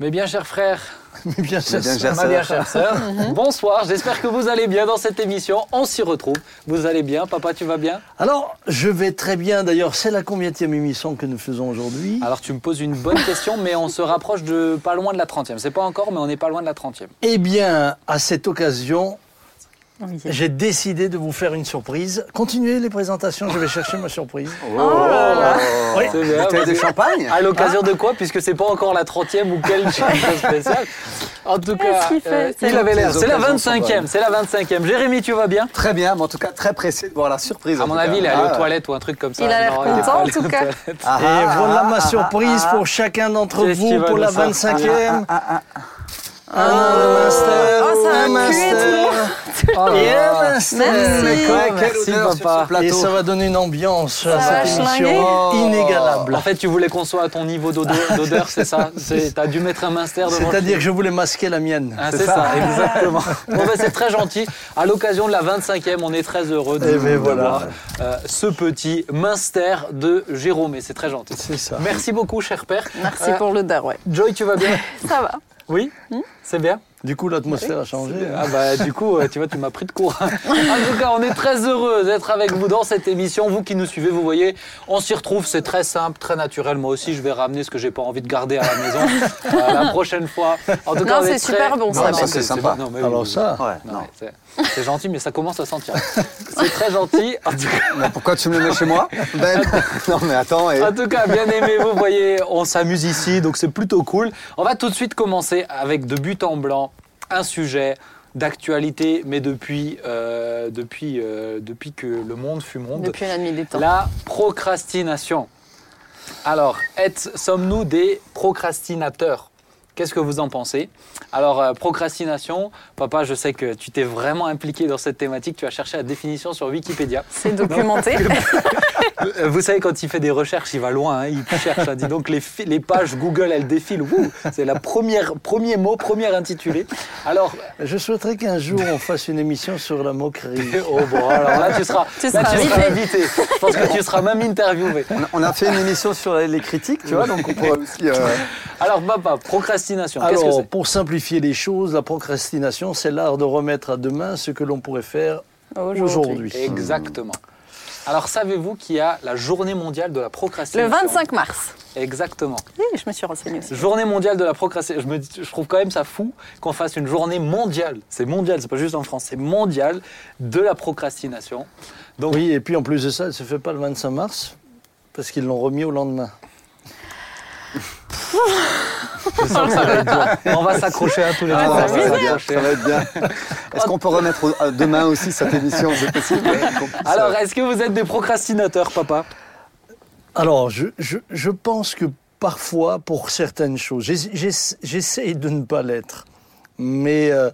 Mes bien chers frères, Mes bien chères sœurs. chères ma bien sœurs. chère sœur, bonsoir, j'espère que vous allez bien dans cette émission. On s'y retrouve. Vous allez bien Papa, tu vas bien? Alors, je vais très bien. D'ailleurs, c'est la combienième émission que nous faisons aujourd'hui Alors tu me poses une bonne question, mais on se rapproche de pas loin de la 30e. C'est pas encore, mais on n'est pas loin de la 30e. Eh bien, à cette occasion, Oui. j'ai décidé de vous faire une surprise. Continuez les présentations, je vais chercher ma surprise. Oh, là là. Oui. C'est bien, Bouteille de champagne À l'occasion de quoi Puisque c'est pas encore la 30e ou quelle chose spéciale. En tout cas, C'est il avait l'air. C'est la occasions sont 25e. bonnes. C'est la 25e. Jérémy, tu vas bien? Très bien, mais en tout cas très pressé de voir la surprise. À mon avis, cas. il est allé Ah, aux toilettes ou un truc comme ça. Il a l'air content, en allé tout aux cas. toilettes. ah, Et ah, voilà ah, ma ah, surprise ah, pour chacun d'entre vous pour la sortir 25e. Ah, ah, ah. Un an de master, Oh, ça a un master, Oh master. Merci. Quelle Merci, odeur sur papa. ce plateau. Et ça va donner une ambiance à Ça va cette émission Oh. inégalable. En fait, tu voulais qu'on soit à ton niveau d'odeur, c'est ça C'est- T'as dû mettre un minster devant. C'est-à-dire que je voulais masquer la mienne. Ah, c'est ça, exactement. Bon, ben, c'est très gentil. À l'occasion de la 25e, on est très heureux de Eh ben, voilà. d'avoir, euh, ce petit minster de Jérôme. Et c'est très gentil. C'est ça. Merci beaucoup, cher père. Merci Euh, pour l'odeur, ouais. Joy, tu vas bien Ça va. Oui C'est bien Du coup, l'atmosphère a changé. Ah bah du coup, euh, tu vois, tu m'as pris de court. en tout cas, on est très heureux d'être avec vous dans cette émission. Vous qui nous suivez, vous voyez, on s'y retrouve, c'est très simple, très naturel. Moi aussi, je vais ramener ce que j'ai pas envie de garder à la maison euh, la prochaine fois. En tout Non, on est c'est super bon, Non, Ben. C'est sympa. Non, mais Alors oui. ça, Ouais, Non, non. mais c'est- gentil, mais ça commence à sentir. C'est très gentil. En tout cas, Mais pourquoi tu me le mets chez moi Ben, Non mais attends, et... En tout cas, bien aimé, vous voyez, on s'amuse ici, donc c'est plutôt cool. On va tout de suite commencer avec de but en blanc un sujet d'actualité, mais depuis, euh, depuis, euh, depuis que le monde fut monde. Depuis la nuit des temps. La procrastination. Alors, sommes-nous des procrastinateurs? Qu'est-ce que vous en pensez? Alors, euh, procrastination, papa, je sais que tu t'es vraiment impliqué dans cette thématique. Tu as cherché la définition sur Wikipédia. C'est documenté. Vous savez, quand il fait des recherches, il va loin, hein, il cherche. hein. Dis donc, les, pages Google, elles défilent. C'est la première, premier mot, premier intitulé. Alors, je souhaiterais qu'un jour on fasse une émission sur la moquerie. oh bon, alors là, tu seras, Tu là, seras tu seras invité. Je pense que tu seras même interviewé. On a- on a fait une émission sur les critiques, tu vois, donc on pourrait aussi... euh, Alors, papa, procrastination, Alors, pour simplifier les choses, la procrastination, c'est l'art de remettre à demain ce que l'on pourrait faire aujourd'hui. Exactement. Alors, savez-vous qu'il y a la journée mondiale de la Le procrastination 25 mars. Exactement. Oui, je me suis renseignée aussi. Journée mondiale de la procrastination. Je, me dis- je trouve quand même ça fou qu'on fasse une journée mondiale. C'est mondial, c'est pas juste en France, c'est mondial de la procrastination. Donc, Oui, et puis en plus de ça, elle ne se fait pas le 25 mars, parce qu'ils l'ont remis au lendemain. Je sens que ça va être dur. On va s'accrocher à tous les ah, trois. ça, va va bien, s'accrocher. ça va être bien. Est-ce qu'on peut remettre demain aussi cette émission Alors, est-ce que vous êtes des procrastinateurs, papa? Alors, je, je- je pense que parfois, pour certaines choses, j'ess- j'ess- j'essaye de ne pas l'être. Mais, euh,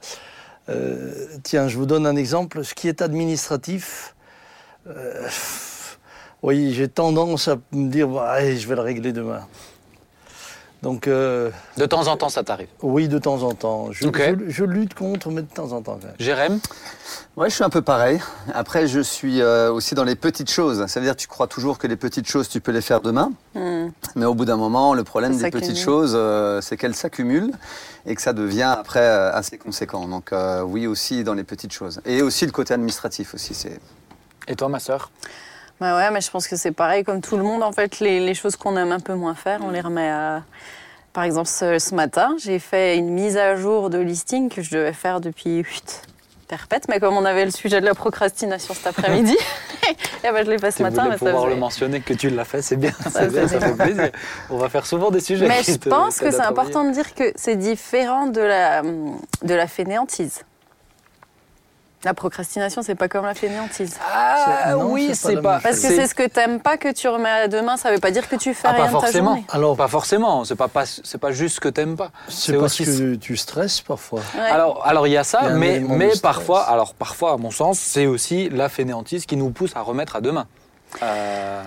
euh, tiens, je vous donne un exemple. Ce qui est administratif, euh, oui, j'ai tendance à me dire, bah, allez, je vais le régler demain. Donc, euh, De temps en temps, ça t'arrive. oui, de temps en temps. Je, Ok. je- je lutte contre, mais de temps en temps. Jérém Ouais, je suis un peu pareil. Après, je suis euh, aussi dans les petites choses. Ça veut dire que tu crois toujours que les petites choses, tu peux les faire demain. Hmm. Mais au bout d'un moment, le problème des petites choses, euh, c'est qu'elles s'accumulent et que ça devient après euh, assez conséquent. Donc euh, oui, aussi dans les petites choses. Et aussi le côté administratif aussi. C'est Et toi, ma sœur? Bah ouais, mais je pense que c'est pareil comme tout le monde. En fait, les, les choses qu'on aime un peu moins faire, on les remet à. Par exemple, ce, ce matin, j'ai fait une mise à jour de listing que je devais faire depuis huit perpète, mais comme on avait le sujet de la procrastination cet après-midi, et ben je l'ai fait ce Tu matin. Mais, ça pouvoir le mentionner que tu l'as fait, c'est bien, c'est bien, ça fait plaisir. On va faire souvent des sujets mais je te- pense que c'est important de dire que c'est différent de la, de la fainéantise. La procrastination, c'est pas comme la fainéantise. Ah non, oui, c'est pas Parce que c'est ce que t'aimes pas que tu remets à demain, ça veut pas dire que tu fais Ah, rien pas de ta forcément. journée. Alors, Pas forcément. C'est pas, pas c'est pas juste ce que t'aimes pas. c'est parce aussi. que tu stresses parfois. Ouais. Alors, alors il y a ça, y a mais, mais parfois, alors parfois, à mon sens, c'est aussi la fainéantise qui nous pousse à remettre à demain. Euh,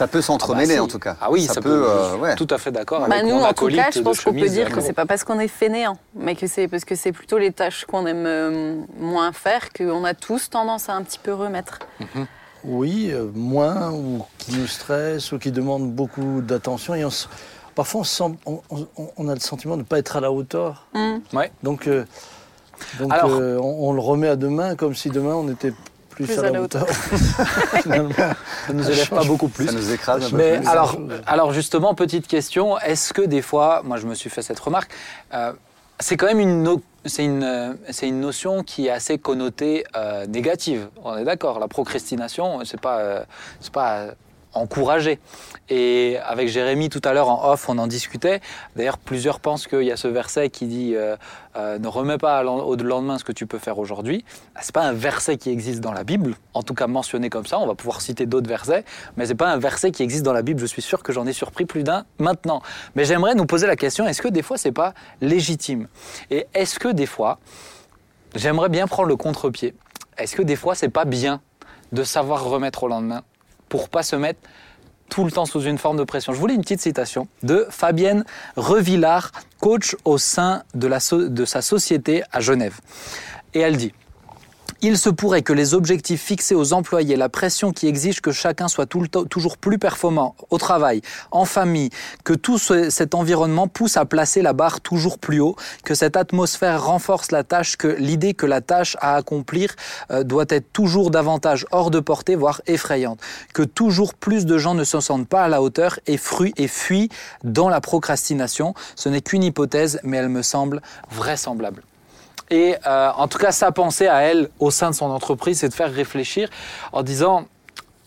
ça peut s'entremêler ah bah en tout cas. Ah oui, ça, peut. euh, ouais. Tout à fait d'accord. Bah, avec nous, en tout cas, je pense qu'on peut dire que c'est pas parce qu'on est fainéant, mais que c'est parce que c'est plutôt les tâches qu'on aime euh, moins faire qu'on a tous tendance à un petit peu remettre. Oui, euh, moins, ou qui nous stressent, ou qui demandent beaucoup d'attention. Et on s- parfois on, se sent- on- on- on a le sentiment de ne pas être à la hauteur. Mm. Ouais. Donc, euh, donc Alors- euh, on, on le remet à demain comme si demain on était plus, Plus à, la hauteur. Ça nous élève pas beaucoup plus. Ça nous écrase un peu Mais plus. alors, alors justement, petite question, est-ce que des fois, moi je me suis fait cette remarque, euh, c'est quand même une, no- c'est une, euh, c'est une notion qui est assez connotée euh, négative. On est d'accord, la procrastination, c'est pas, euh, c'est pas euh, encouragé. Et avec Jérémy tout à l'heure en off, on en discutait. D'ailleurs, plusieurs pensent qu'il y a ce verset qui dit euh, euh, ne remets pas au lendemain ce que tu peux faire aujourd'hui. Ah, C'est pas un verset qui existe dans la Bible, en tout cas mentionné comme ça. On va pouvoir citer d'autres versets, mais c'est pas un verset qui existe dans la Bible. Je suis sûr que j'en ai surpris plus d'un maintenant. Mais j'aimerais nous poser la question est-ce que des fois c'est pas légitime? Et est-ce que des fois, j'aimerais bien prendre le contre-pied. Est-ce que des fois c'est pas bien de savoir remettre au lendemain? Pour pas se mettre tout le temps sous une forme de pression. Je voulais une petite citation de Fabienne Revillard, coach au sein de, sa société à Genève. Et elle dit il se pourrait que les objectifs fixés aux employés, la pression qui exige que chacun soit toujours plus performant au travail, en famille, que tout ce- cet environnement pousse à placer la barre toujours plus haut, que cette atmosphère renforce la tâche, que l'idée que la tâche à accomplir euh, doit être toujours davantage hors de portée, voire effrayante, que toujours plus de gens ne se sentent pas à la hauteur et, fruit, et fuient dans la procrastination. Ce n'est qu'une hypothèse, mais elle me semble vraisemblable. Et euh, en tout cas, sa pensée à elle, au sein de son entreprise, c'est de faire réfléchir en disant,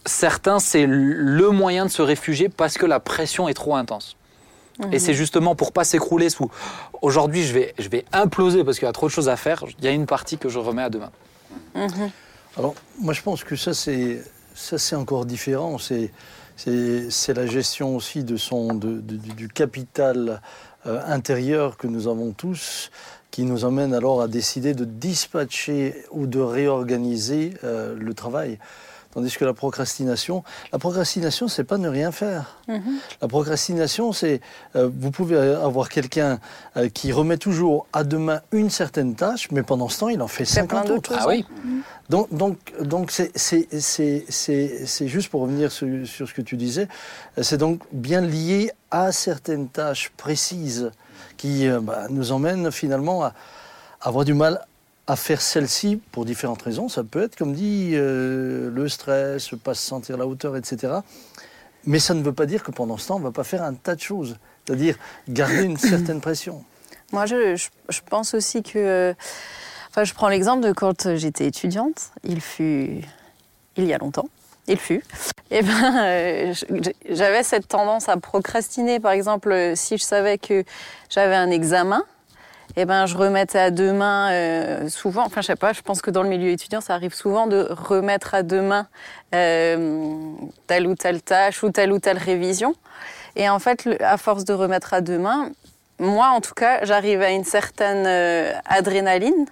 certains, c'est le moyen de se réfugier parce que la pression est trop intense. Et c'est justement pour pas s'écrouler sous. Aujourd'hui, je vais, je vais imploser parce qu'il y a trop de choses à faire. Il y a une partie que je remets à demain. Alors, moi, je pense que ça, c'est ça, c'est encore différent. C'est c'est c'est la gestion aussi de son de- de- du du capital euh, intérieur que nous avons tous, qui nous amène alors à décider de dispatcher ou de réorganiser euh, le travail. Tandis que la procrastination, la procrastination, c'est pas ne rien faire. La procrastination, c'est euh, vous pouvez avoir quelqu'un euh, qui remet toujours à demain une certaine tâche, mais pendant ce temps, il en fait Fait plein 50 d'autres autres. Ah oui Donc, donc, donc c'est, c'est, c'est, c'est, c'est juste pour revenir sur, sur ce que tu disais, c'est donc bien lié à certaines tâches précises qui euh, bah, nous emmènent finalement à avoir du mal à faire celle-ci pour différentes raisons. Ça peut être, comme dit, euh, le stress, pas se sentir à la hauteur, etc. Mais ça ne veut pas dire que pendant ce temps, on ne va pas faire un tas de choses. C'est-à-dire garder une certaine pression. Moi, je, je- je pense aussi que. euh, Enfin, je prends l'exemple de quand j'étais étudiante. Il fut. Il y a longtemps. Il fut. Et ben, euh, j'avais cette tendance à procrastiner. Par exemple, euh, si je savais que j'avais un examen, et ben, je remettais à demain euh, souvent. Enfin, je sais pas. Je pense que dans le milieu étudiant, ça arrive souvent de remettre à demain telle ou telle tâche ou telle ou telle révision. Et en fait, à force de remettre à demain, moi, en tout cas, j'arrivais à une certaine adrénaline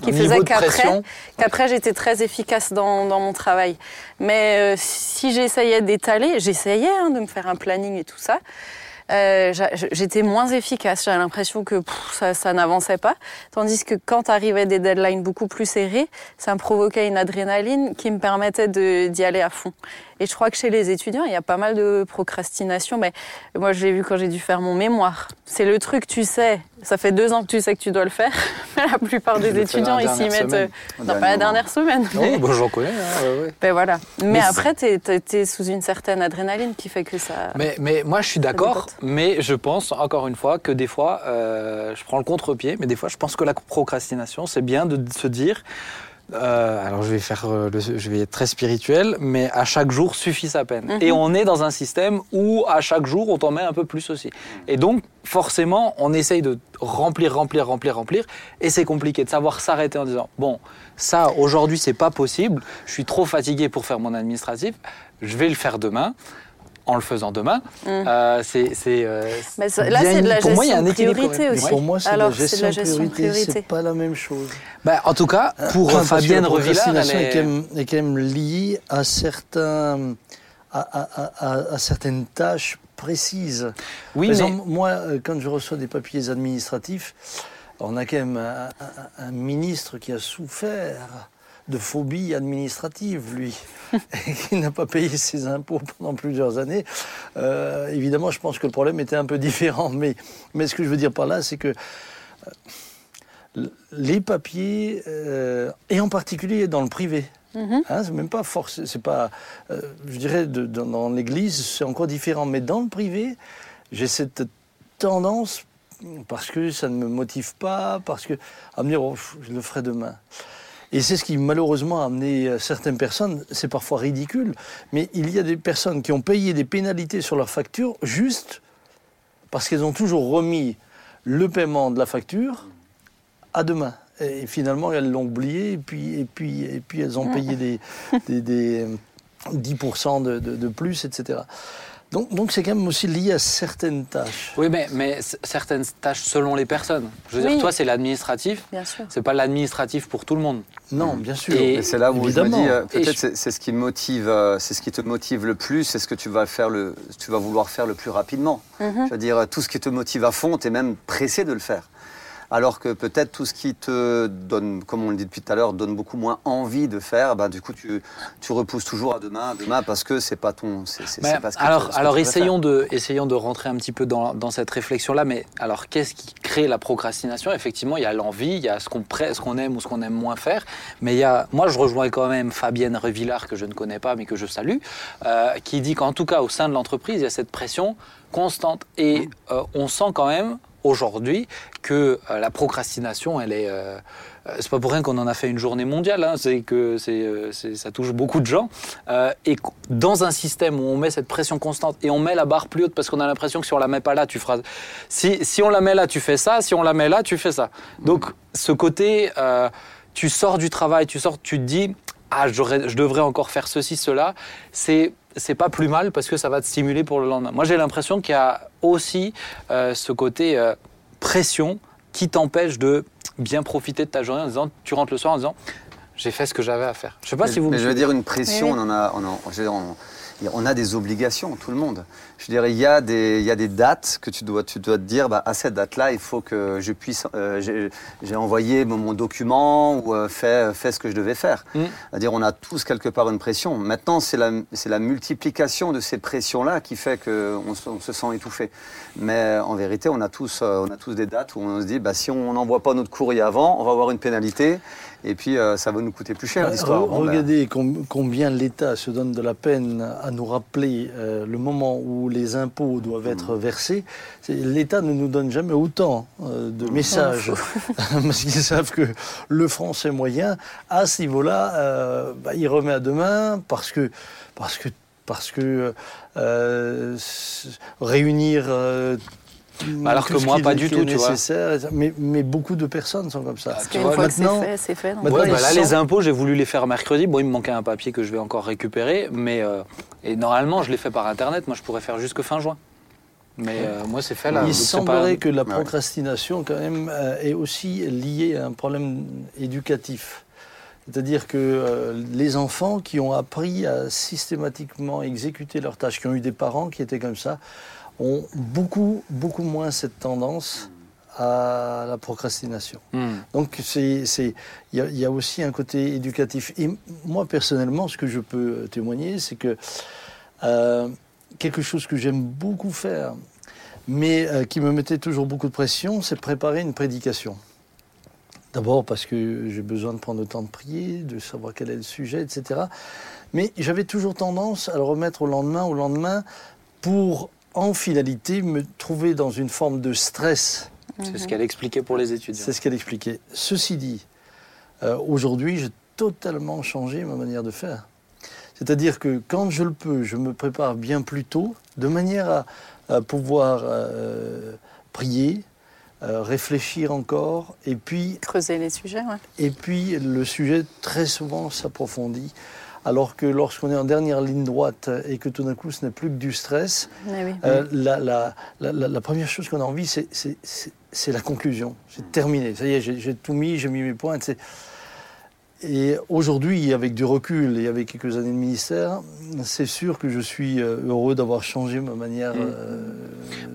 qui faisait qu'après, j'étais très efficace dans, dans mon travail. Mais euh, si j'essayais d'étaler, j'essayais hein, de me faire un planning et tout ça. euh, j'étais moins efficace. J'avais l'impression que pff, ça, ça n'avançait pas. Tandis que quand arrivaient des deadlines beaucoup plus serrées, ça me provoquait une adrénaline qui me permettait de- d'y aller à fond. Et je crois que chez les étudiants, il y a pas mal de procrastination. Mais moi, je l'ai vu quand j'ai dû faire mon mémoire. C'est le truc, tu sais. Ça fait deux ans que tu sais que tu dois le faire. la plupart des étudiants, ils s'y mettent. euh, non, pas la dernière semaine. mais- Oh, bah, J'en connais. hein, ouais, ouais. ben voilà. Mais, Mais après, t'es es, sous une certaine adrénaline qui fait que ça. Mais, mais moi, je suis d'accord, mais je pense, encore une fois, que des fois, euh, je prends le contre-pied, mais des fois, je pense que la procrastination, c'est bien de se dire, euh, alors je vais, faire, euh, le- je vais être très spirituel, mais à chaque jour suffit sa peine. Mhm. Et on est dans un système où à chaque jour, on t'en met un peu plus aussi. Et donc, forcément, on essaye de remplir, remplir, remplir, remplir, et c'est compliqué de savoir s'arrêter en disant, bon, ça, aujourd'hui, c'est pas possible, je suis trop fatigué pour faire mon administratif, je vais le faire demain. En le faisant demain, Euh, c'est c'est, euh, là, c'est de la pour moi, il y a gestion un priorité aussi. pour moi, c'est de, Alors, la c'est de gestion la de gestion priorité. priorité. C'est pas la même chose. Bah, en tout cas, pour parce que Fabienne la Revillard, elle est... est... quand même, est quand même liée à, certains, à, à- à- à certaines tâches précises. Oui, Par mais exemple, moi, euh, quand je reçois des papiers administratifs, on a quand même un, un- un ministre qui a souffert de phobie administrative, lui, qui n'a pas payé ses impôts pendant plusieurs années. Euh, évidemment, je pense que le problème était un peu différent, mais, mais ce que je veux dire par là, c'est que euh, les papiers, euh, et en particulier dans le privé, Mhm. Hein, c'est même pas force, c'est pas, euh, je dirais, de- dans, dans l'Église, c'est encore différent. Mais dans le privé, j'ai cette tendance, parce que ça ne me motive pas, parce que à me dire, oh, je le ferai demain. Et c'est ce qui malheureusement a amené euh, certaines personnes, c'est parfois ridicule, mais il y a des personnes qui ont payé des pénalités sur leur facture juste parce qu'elles ont toujours remis le paiement de la facture à demain. Et finalement, elles l'ont oublié, et puis, et puis, et puis elles ont payé des, des, des, euh, 10% de, de- de plus, etc. Donc donc c'est quand même aussi lié à certaines tâches. Oui, mais, mais certaines tâches selon les personnes. Je veux Oui. dire, toi, c'est l'administratif. Bien sûr. C'est pas l'administratif pour tout le monde. Non, bien sûr. Et- Et c'est là où je me évidemment. dis, euh, peut-être je- c'est ce qui motive, euh, c'est ce qui te motive le plus, c'est ce que tu vas faire le, tu vas vouloir faire le plus rapidement. Mhm. Je veux dire, tout ce qui te motive à fond, tu es même pressé de le faire. Alors que peut-être tout ce qui te donne, comme on le dit depuis tout à l'heure, donne beaucoup moins envie de faire, bah, du coup tu, tu repousses toujours à demain, à demain parce que c'est pas ton, c'est pas ce que alors, ce essayons, de, essayons de rentrer un petit peu dans, dans cette réflexion-là. Mais alors, qu'est-ce qui crée la procrastination? Effectivement, il y a l'envie, il y a ce qu'on pré- ce qu'on aime ou ce qu'on aime moins faire. Mais il y a, moi, je rejoins quand même Fabienne Revillard, que je ne connais pas, mais que je salue, euh, qui dit qu'en tout cas, au sein de l'entreprise, il y a cette pression constante. Et euh, on sent quand même aujourd'hui que euh, la procrastination, elle est. euh, euh, c'est pas pour rien qu'on en a fait une journée mondiale, hein, c'est que c'est, ça touche beaucoup de gens. Et dans un système où on met cette pression constante et on met la barre plus haute parce qu'on a l'impression que si on la met pas là, tu feras. Si, si on la met là, tu fais ça. Si on la met là, tu fais ça. Donc ce côté, tu sors du travail, tu sors, tu te dis, ah, je devrais encore faire ceci, cela. C'est c'est pas plus mal parce que ça va te stimuler pour le lendemain. Moi, j'ai l'impression qu'il y a aussi euh, ce côté euh, pression qui t'empêche de bien profiter de ta journée en disant, tu rentres le soir en disant, j'ai fait ce que j'avais à faire. Je sais pas mais, si vous mais me je veux dire une pression, Oui, on en a, on, en- je veux dire, on- on a des obligations, tout le monde. Je dirais, il y a des, il y a des dates que tu dois, tu dois te dire, bah, à cette date-là, il faut que je puisse, euh, j'ai- envoyé mon, document ou euh, fait, fait ce que je devais faire. Mm. C'est-à-dire, on a tous quelque part une pression. Maintenant, c'est la, multiplication de ces pressions-là qui fait qu'on se, on se sent étouffé. Mais en vérité, on a tous, euh, on a tous des dates où on se dit, bah, si on n'envoie pas notre courrier avant, on va avoir une pénalité. Et puis, euh, ça va nous coûter plus cher, Bah, l'histoire. re- Bon, ben, regardez com- combien l'État se donne de la peine à nous rappeler euh, le moment où les impôts doivent être Mmh. versés. L'État ne nous donne jamais autant euh, de messages parce qu'ils savent que le français moyen, à ce niveau-là, bah, il remet à demain parce que parce que parce que euh, réunir euh, alors que moi, qui- pas du tout, tu vois. Mais, mais beaucoup de personnes sont comme ça. Parce Une vois, fois que c'est maintenant- fait, c'est fait. Ouais, bah là, sont- les impôts, j'ai voulu les faire mercredi. Bon, il me manquait un papier que je vais encore récupérer, mais euh, et normalement, je l'ai fait par internet. Moi, je pourrais faire jusque fin juin. Mais euh, moi, c'est fait là. Il semblerait pas- que la procrastination, quand même, euh, est aussi liée à un problème éducatif. C'est-à-dire que euh, les enfants qui ont appris à systématiquement exécuter leurs tâches, qui ont eu des parents qui étaient comme ça, ont beaucoup, beaucoup moins cette tendance à la procrastination. Hmm. Donc il y, a- il y a aussi un côté éducatif. Et moi personnellement, ce que je peux témoigner, c'est que euh, quelque chose que j'aime beaucoup faire, mais euh, qui me mettait toujours beaucoup de pression, c'est préparer une prédication. D'abord parce que j'ai besoin de prendre le temps de prier, de savoir quel est le sujet, etc. Mais j'avais toujours tendance à le remettre au lendemain, au lendemain, pour en finalité me trouver dans une forme de stress C'est ce qu'elle expliquait pour les étudiants. c'est ce qu'elle expliquait. Ceci dit, euh, aujourd'hui, j'ai totalement changé ma manière de faire. C'est-à-dire que quand je le peux, je me prépare bien plus tôt, de manière à, à pouvoir euh, prier, euh, réfléchir encore, et puis, Creuser les sujets, ouais. et puis le sujet très souvent s'approfondit. Alors que lorsqu'on est en dernière ligne droite et que tout d'un coup ce n'est plus que du stress, oui. euh, la, la- la- la- la première chose qu'on a envie, c'est- la conclusion. C'est terminé. Ça y est, j'ai j'ai tout mis, j'ai mis mes points. Et aujourd'hui, avec du recul et avec quelques années de ministère, c'est sûr que je suis euh, heureux d'avoir changé ma manière Mm. euh,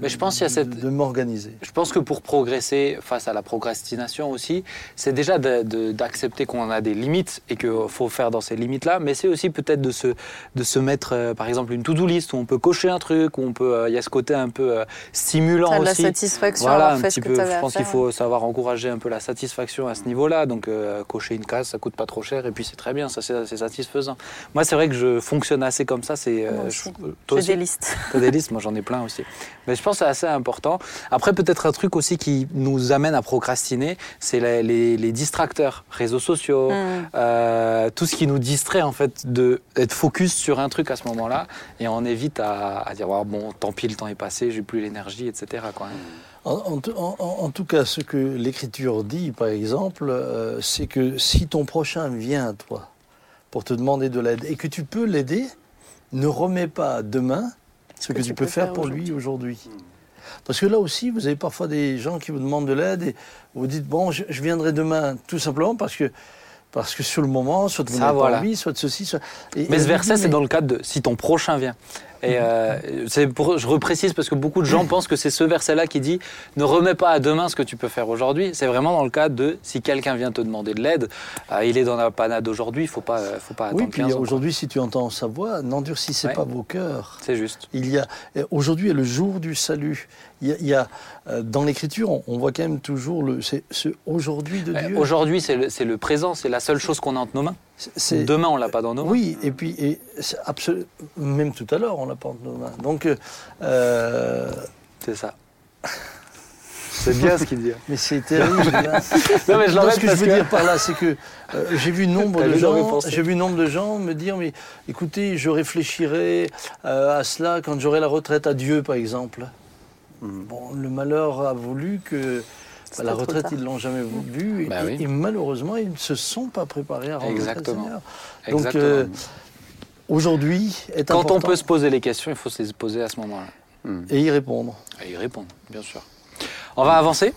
Mais je pense qu'il y a cette- de m'organiser. Je pense que pour progresser face à la procrastination aussi, c'est déjà d'accepter qu'on a des limites et qu'il faut faire dans ces limites-là, mais c'est aussi peut-être de se, de se mettre, euh, par exemple, une to-do list où on peut cocher un truc, où on peut, euh, il y a ce côté un peu euh, stimulant T'as de la aussi. satisfaction Voilà, un fait petit ce peu. Je pense qu'il faut savoir encourager un peu la satisfaction à ce niveau-là. Donc, euh, cocher une case, ça coûte pas trop cher et puis c'est très bien, ça c'est satisfaisant. Moi, c'est vrai que je fonctionne assez comme ça. C'est euh, je- toi aussi des listes. T'as des listes, moi j'en ai plein aussi. Mais je pense que c'est assez important. Après, peut-être un truc aussi qui nous amène à procrastiner, c'est les, les- les distracteurs, réseaux sociaux, Mm. euh, tout ce qui nous distrait en fait de être focus sur un truc à ce moment-là, et on évite à, à dire bon, tant pis, le temps est passé, j'ai plus l'énergie, etc. Quoi. En tout- en- en- en tout cas, ce que l'Écriture dit, par exemple, euh, c'est que si ton prochain vient à toi pour te demander de l'aide et que tu peux l'aider, ne remets pas demain ce que, tu peux faire pour lui aujourd'hui. Parce que là aussi, vous avez parfois des gens qui vous demandent de l'aide et vous dites bon, je, je viendrai demain, tout simplement parce que parce que sur le moment, soit vous n'avez voilà. pas envie, soit de ceci, soit. et- Mais ce verset, c'est mais- dans le cadre de si ton prochain vient. Et euh, c'est pour, je reprécise parce que beaucoup de gens pensent que c'est ce verset-là qui dit ne remets pas à demain ce que tu peux faire aujourd'hui. C'est vraiment dans le cadre de si quelqu'un vient te demander de l'aide, euh, il est dans la panade aujourd'hui, il faut pas, euh, faut pas attendre Oui, puis 15 ans, quoi. aujourd'hui, si tu entends sa voix, n'endurcissez Ouais. pas vos cœurs. C'est juste. Il y a aujourd'hui est le jour du salut. Il y a, il y a, euh, dans l'Écriture, on, on voit quand même toujours le c'est ce aujourd'hui de Dieu. Aujourd'hui, c'est le, c'est le présent, c'est la seule chose qu'on a entre nos mains. Demain, on l'a pas dans nos mains. oui, et puis et absolu- même tout à l'heure, on l'a pas entre nos mains. Donc, euh, C'est ça. C'est bien ce qu'il dit. mais c'est terrible. hein. Non, mais je Non, ce que je veux que- dire par là, c'est que euh, j'ai vu nombre de dans gens, j'ai vu nombre de gens me dire, mais écoutez, je réfléchirai euh, à cela quand j'aurai la retraite à Dieu, par exemple. Mhm. Bon, le malheur a voulu que bah, la retraite, ils l'ont jamais vue, et, Bah oui. et malheureusement, ils ne se sont pas préparés à rencontrer Exactement. le Seigneur. Donc, Exactement. euh, aujourd'hui est Quand important on peut se poser les questions, il faut se les poser à ce moment-là. et y répondre. Et y répondre, bien sûr. On va avancer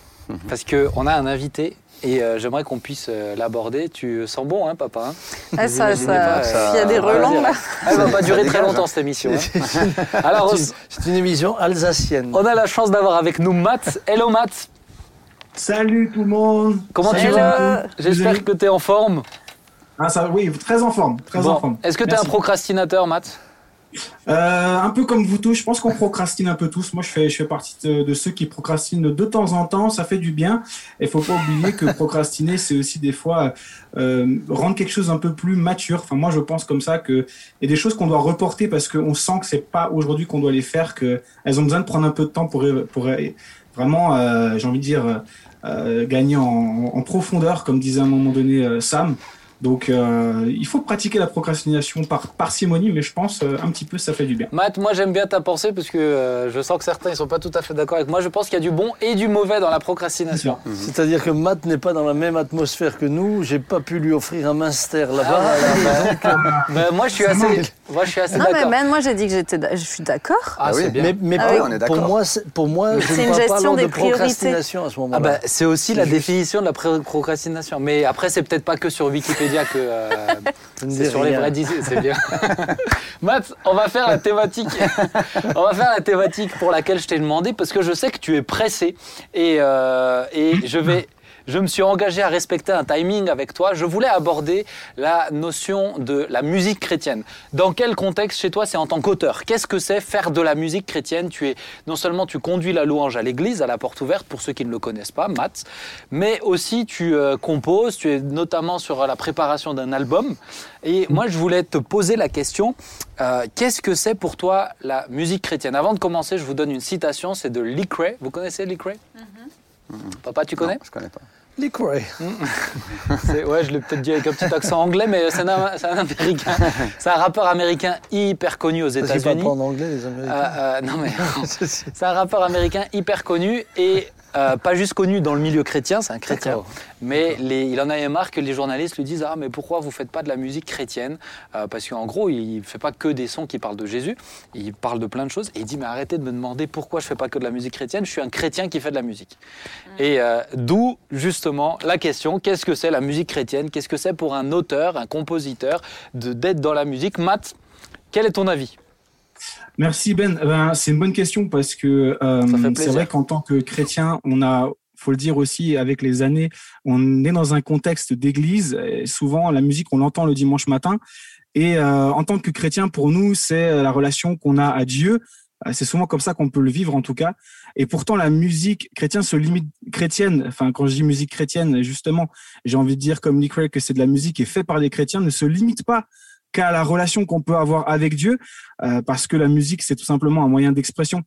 parce qu'on a un invité et euh, j'aimerais qu'on puisse euh, l'aborder. Tu sens bon, hein, papa hein? Ah, ça, imaginez ça, pas, ça- il y a des relents là. Elle va pas durer très longtemps hein. cette émission. hein. Alors, C'est une- c'est une émission alsacienne. on a la chance d'avoir avec nous Matt. Hello Matt, Salut tout le monde. comment tu Hello. vas J'espère que tu es en forme. Ah ça, oui, très en forme, très Bon, en forme. Est-ce que tu es un procrastinateur, Matt Euh, Un peu comme vous tous, je pense qu'on procrastine un peu tous. Moi, je fais, je fais partie de, de ceux qui procrastinent de temps en temps. Ça fait du bien. Et faut pas oublier que procrastiner, c'est aussi des fois euh, rendre quelque chose un peu plus mature. Enfin, moi, je pense comme ça que il y a des choses qu'on doit reporter parce qu'on sent que c'est pas aujourd'hui qu'on doit les faire, que elles ont besoin de prendre un peu de temps pour, pour vraiment, euh, j'ai envie de dire, euh, gagner en, en profondeur, comme disait à un moment donné euh, Sam. Donc, euh, il faut pratiquer la procrastination par parcimonie, mais je pense euh, un petit peu ça fait du bien. Matt, moi j'aime bien ta pensée parce que euh, je sens que certains ne sont pas tout à fait d'accord avec moi. Je pense qu'il y a du bon et du mauvais dans la procrastination. C'est-à-dire que Matt n'est pas dans la même atmosphère que nous. J'ai pas pu lui offrir un Munster Ah, là-bas. bah, bah, moi je suis assez, moi, je suis assez Non, mais d'accord. Ben, moi j'ai dit que j'étais, d'a- je suis d'accord. Ah, Ah oui, c'est bien. Mais, mais Ah pour, oui, on est d'accord. pour moi, c'est- pour moi, je C'est ne une parle pas de priorités. procrastination à ce Ah moment-là. bah, c'est aussi la juste. définition de la procrastination. Mais après, c'est peut-être pas que sur Wikipédia que euh, c'est sur les vrais dis- c'est bien. Matt, on va faire la thématique. on va faire la thématique pour laquelle je t'ai demandé parce que je sais que tu es pressé et, euh, et je vais. Je me suis engagé à respecter un timing avec toi. Je voulais aborder la notion de la musique chrétienne. Dans quel contexte chez toi c'est en tant qu'auteur? Qu'est-ce que c'est faire de la musique chrétienne? Tu es non seulement tu conduis la louange à l'église, à la porte ouverte pour ceux qui ne le connaissent pas, Matt, mais aussi tu euh, composes. Tu es notamment sur la préparation d'un album. Et moi, je voulais te poser la question euh, qu'est-ce que c'est pour toi la musique chrétienne? Avant de commencer, je vous donne une citation. C'est de Lee Cray. Vous connaissez Lee Cray? Papa, tu connais? Non, je connais pas. Licray. C'est- Ouais, je l'ai peut-être dit avec un petit accent anglais, mais c'est un, américain. C'est un rappeur américain hyper connu aux États-Unis. pas en anglais, les Américains. Euh, euh, non mais c'est un rappeur américain hyper connu et Euh, pas juste connu dans le milieu chrétien, c'est un chrétien. Mais les, il en avait marre que les journalistes lui disent Ah, mais pourquoi vous faites pas de la musique chrétienne? Euh, Parce qu'en gros, il fait pas que des sons qui parlent de Jésus, il parle de plein de choses. Et il dit Mais arrêtez de me demander pourquoi je fais pas que de la musique chrétienne, je suis un chrétien qui fait de la musique. Et euh, d'où justement la question qu'est-ce que c'est la musique chrétienne? Qu'est-ce que c'est pour un auteur, un compositeur d'être dans la musique? Matt, quel est ton avis? Merci Ben. Ben, c'est une bonne question parce que euh, c'est vrai qu'en tant que chrétien, on a, faut le dire aussi, avec les années, on est dans un contexte d'église. Souvent, la musique, on l'entend le dimanche matin. Et euh, en tant que chrétien, pour nous, c'est la relation qu'on a à Dieu. Euh, C'est souvent comme ça qu'on peut le vivre, en tout cas. Et pourtant, la musique chrétienne se limite chrétienne. Enfin, quand je dis musique chrétienne, justement, j'ai envie de dire comme Nick Ray que c'est de la musique qui est faite par des chrétiens, ne se limite pas qu'à la relation qu'on peut avoir avec Dieu, euh, parce que la musique, c'est tout simplement un moyen d'expression.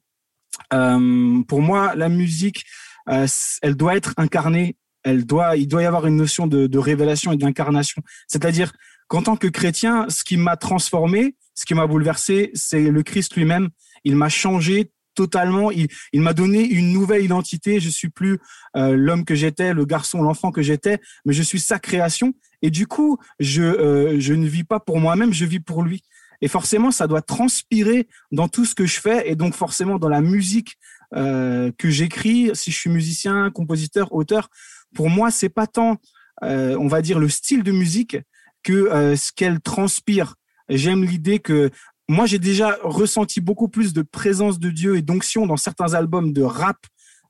Euh, pour moi, la musique, euh, elle doit être incarnée. Elle doit, il doit y avoir une notion de révélation et d'incarnation. C'est-à-dire qu'en tant que chrétien, ce qui m'a transformé, ce qui m'a bouleversé, c'est le Christ lui-même. Il m'a changé totalement. Il, m'a donné une nouvelle identité. Je suis plus euh, l'homme que j'étais, le garçon, l'enfant que j'étais, mais je suis sa création. Et du coup, je, euh, je ne vis pas pour moi-même, je vis pour lui. Et forcément, ça doit transpirer dans tout ce que je fais et donc forcément dans la musique euh, que j'écris. Si je suis musicien, compositeur, auteur, pour moi, c'est pas tant, on va dire, le style de musique que ce qu'elle transpire. J'aime l'idée que moi, j'ai déjà ressenti beaucoup plus de présence de Dieu et d'onction dans certains albums de rap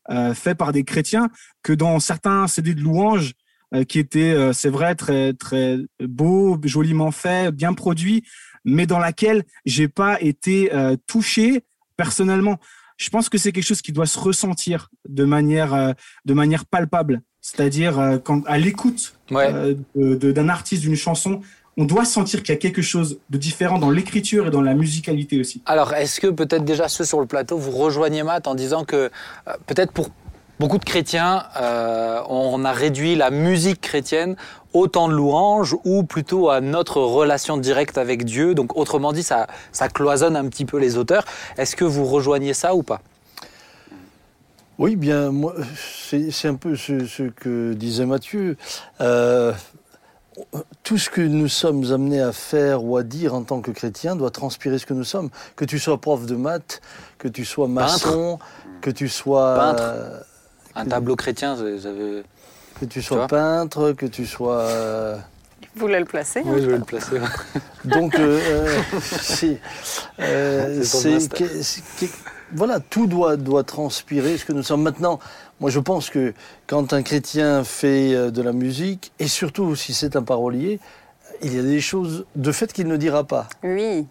euh, faits par des chrétiens que dans certains CD de louanges euh, qui étaient, euh, c'est vrai, très très beaux, joliment faits, bien produits, mais dans laquelle j'ai pas été euh, touché personnellement. Je pense que c'est quelque chose qui doit se ressentir de manière euh, de manière palpable, c'est-à-dire euh, quand à l'écoute Ouais. euh, d'un artiste, d'une chanson, on doit sentir qu'il y a quelque chose de différent dans l'écriture et dans la musicalité aussi. Alors, est-ce que peut-être déjà ceux sur le plateau, vous rejoignez Matt en disant que euh, peut-être pour beaucoup de chrétiens, euh, on a réduit la musique chrétienne au temps de louange ou plutôt à notre relation directe avec Dieu? Donc, autrement dit, ça, ça cloisonne un petit peu les auteurs. Est-ce que vous rejoignez ça ou pas? Oui, bien, moi, c'est un peu ce, ce que disait Mathieu. Euh, tout ce que nous sommes amenés à faire ou à dire en tant que chrétiens doit transpirer ce que nous sommes. Que tu sois prof de maths, que tu sois maçon, que tu sois Peintre. euh, Un tableau chrétien, vous avez... que tu sois peintre, que tu sois euh, Vous voulez le placer hein Oui, je vais le placer. donc euh, euh, c'est euh, voilà tout doit doit transpirer ce que nous sommes maintenant. Moi, je pense que quand un chrétien fait euh, de la musique, et surtout si c'est un parolier, il y a des choses de fait qu'il ne dira pas. Oui.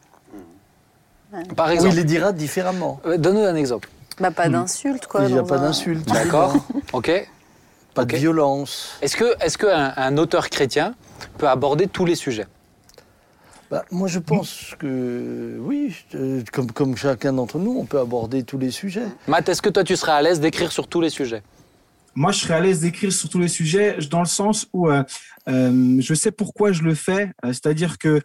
Par Ou exemple, il les dira différemment. Euh, donne-nous un exemple. Bah, pas d'insulte, quoi. il n'y a pas un- d'insulte. D'accord Ok. Pas de violence. Est-ce que, est-ce qu'un un auteur chrétien peut aborder tous les sujets? Bah, moi, je pense que oui, euh, comme, comme chacun d'entre nous, on peut aborder tous les sujets. Matt, est-ce que toi tu serais à l'aise d'écrire sur tous les sujets? Moi, je serais à l'aise d'écrire sur tous les sujets, dans le sens où euh, euh, je sais pourquoi je le fais. Euh, C'est-à-dire que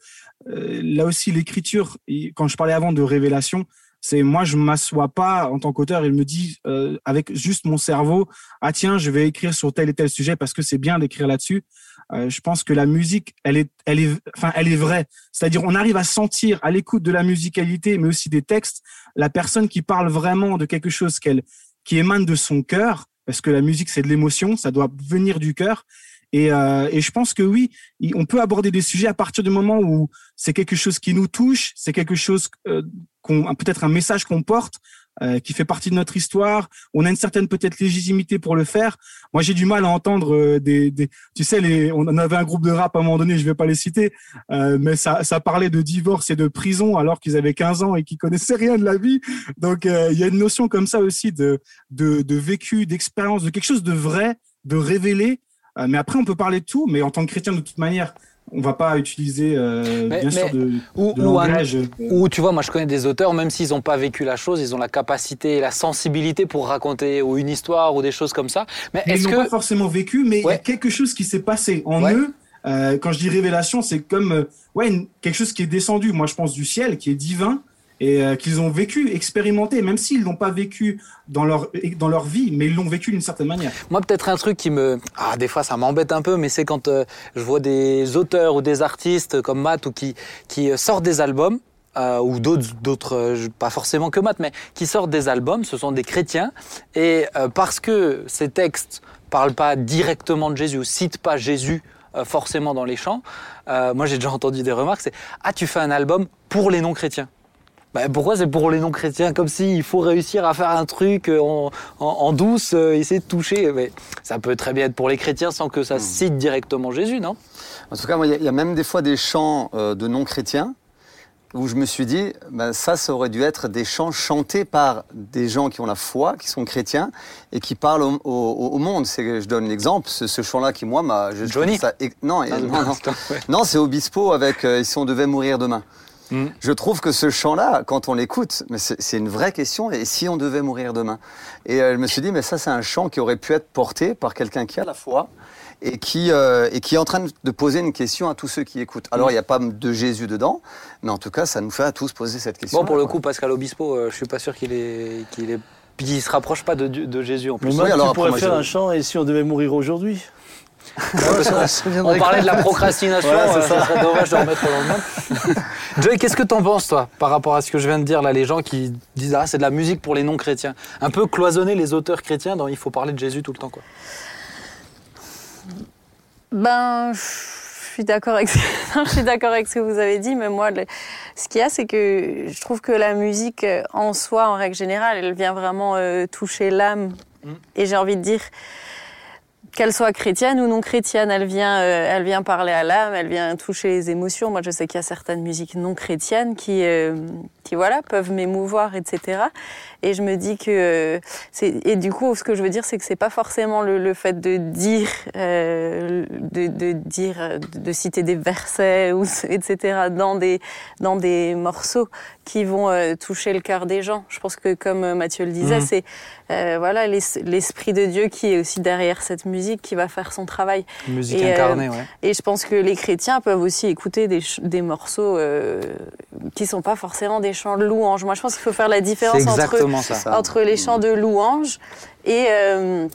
euh, là aussi, l'écriture, il- quand je parlais avant de révélation, c'est moi, je m'assois pas en tant qu'auteur et me dis euh, avec juste mon cerveau, ah tiens, je vais écrire sur tel et tel sujet parce que c'est bien d'écrire là-dessus. Euh, je pense que la musique, elle est, elle est, enfin, elle est vraie. C'est-à-dire, on arrive à sentir à l'écoute de la musicalité, mais aussi des textes, la personne qui parle vraiment de quelque chose qui émane de son cœur, parce que la musique c'est de l'émotion, ça doit venir du cœur. Et, euh, et je pense que oui, on peut aborder des sujets à partir du moment où c'est quelque chose qui nous touche, c'est quelque chose euh, qu'on, peut-être un message qu'on porte, euh, qui fait partie de notre histoire. On a une certaine peut-être légitimité pour le faire. Moi, j'ai du mal à entendre euh, des, tu sais, on avait un groupe de rap à un moment donné, je vais pas les citer, euh, mais ça, parlait de divorce et de prison alors qu'ils avaient 15 ans et qu'ils connaissaient rien de la vie. Donc, il y a une notion comme ça aussi de, de, de vécu, d'expérience, de quelque chose de vrai, de révélé. Mais après, on peut parler de tout, mais en tant que chrétien, de toute manière, on va pas utiliser, euh, Mais- bien sûr, de, ou, de ou langage. ou tu vois, moi je connais des auteurs, même s'ils n'ont pas vécu la chose, ils ont la capacité la sensibilité pour raconter ou une histoire ou des choses comme ça. Mais Mais ils est-ce n'ont pas que. forcément vécu, mais il y a quelque chose qui s'est passé en Ouais. eux. Euh, quand je dis révélation, c'est comme euh, ouais une- quelque chose qui est descendu. Moi, je pense du ciel, qui est divin. Et euh, qu'ils ont vécu, expérimenté, même s'ils l'ont pas vécu dans leur dans leur vie, mais ils l'ont vécu d'une certaine manière. Moi, peut-être un truc qui me, ah, des fois, ça m'embête un peu, mais c'est quand euh, je vois des auteurs ou des artistes comme Matt ou qui qui euh, sortent des albums. ou d'autres, pas forcément que Matt, mais qui sortent des albums, ce sont des chrétiens, et parce que ces textes parlent pas directement de Jésus citent pas Jésus forcément dans les chants, moi j'ai déjà entendu des remarques, c'est ah tu fais un album pour les non-chrétiens. Ben, pourquoi c'est pour les non-chrétiens? Comme s'il faut réussir à faire un truc euh, en, en, en douce, euh, essayer de toucher. Mais ça peut très bien être pour les chrétiens sans que ça cite directement Jésus, non? En tout cas, il y a- il y, a même des fois des chants euh, de non-chrétiens où je me suis dit, ben, ça, ça aurait dû être des chants chantés par des gens qui ont la foi, qui sont chrétiens et qui parlent au, au- au monde. C'est, je donne l'exemple, ce, ce chant-là qui, moi, m'a... je Johnny ça, non, Ah, non, non. Non, c'est Obispo avec euh, Si on devait mourir demain. Mm. Je trouve que ce chant-là, quand on l'écoute, mais c'est une vraie question. Et si on devait mourir demain? Et euh, je me suis dit, mais ça, c'est un chant qui aurait pu être porté par quelqu'un qui a la foi et qui, euh, et qui est en train de poser une question à tous ceux qui écoutent. Alors, il n'y a pas de Jésus dedans, mais en tout cas, ça nous fait à tous poser cette question. Bon, pour le coup, Pascal Obispo, euh, je suis pas sûr qu'il est, qu'il est, qu'il se rapproche pas de, Dieu- de Jésus en Mais plus. moi, oui, alors tu après, pourrais moi, faire je- un chant et si on devait mourir aujourd'hui? On parlait de la procrastination, Voilà, c'est euh, ça serait dommage de remettre au lendemain. Joey, qu'est-ce que t'en penses, toi, par rapport à ce que je viens de dire là, les gens qui disent ah c'est de la musique pour les non-chrétiens, un peu cloisonner les auteurs chrétiens dans il faut parler de Jésus tout le temps quoi. Ben, je suis d'accord avec, ce- non, je suis d'accord avec ce que vous avez dit, mais moi, le- ce qu'il y a, c'est que je trouve que la musique euh, en soi, en règle générale, elle vient vraiment euh, toucher l'âme. Mm. Et j'ai envie de dire, qu'elle soit chrétienne ou non chrétienne, elle vient, euh, elle vient parler à l'âme, elle vient toucher les émotions. Moi, je sais qu'il y a certaines musiques non chrétiennes qui, euh, qui voilà, peuvent m'émouvoir, etc. Et je me dis que c'est et du coup, ce que je veux dire, c'est que c'est pas forcément le, le fait de dire, euh, de, de dire, de citer des versets ou etc. dans des dans des morceaux qui vont euh, toucher le cœur des gens. Je pense que comme Mathieu le disait, Mhm. c'est euh, voilà l'es- l'esprit de Dieu qui est aussi derrière cette musique qui va faire son travail. Musique Et, incarnée, ouais. Et je pense que les chrétiens peuvent aussi écouter des, des morceaux qui sont pas forcément des chants de louange. Moi, je pense qu'il faut faire la différence entre ça. entre les chants de louange et, euh,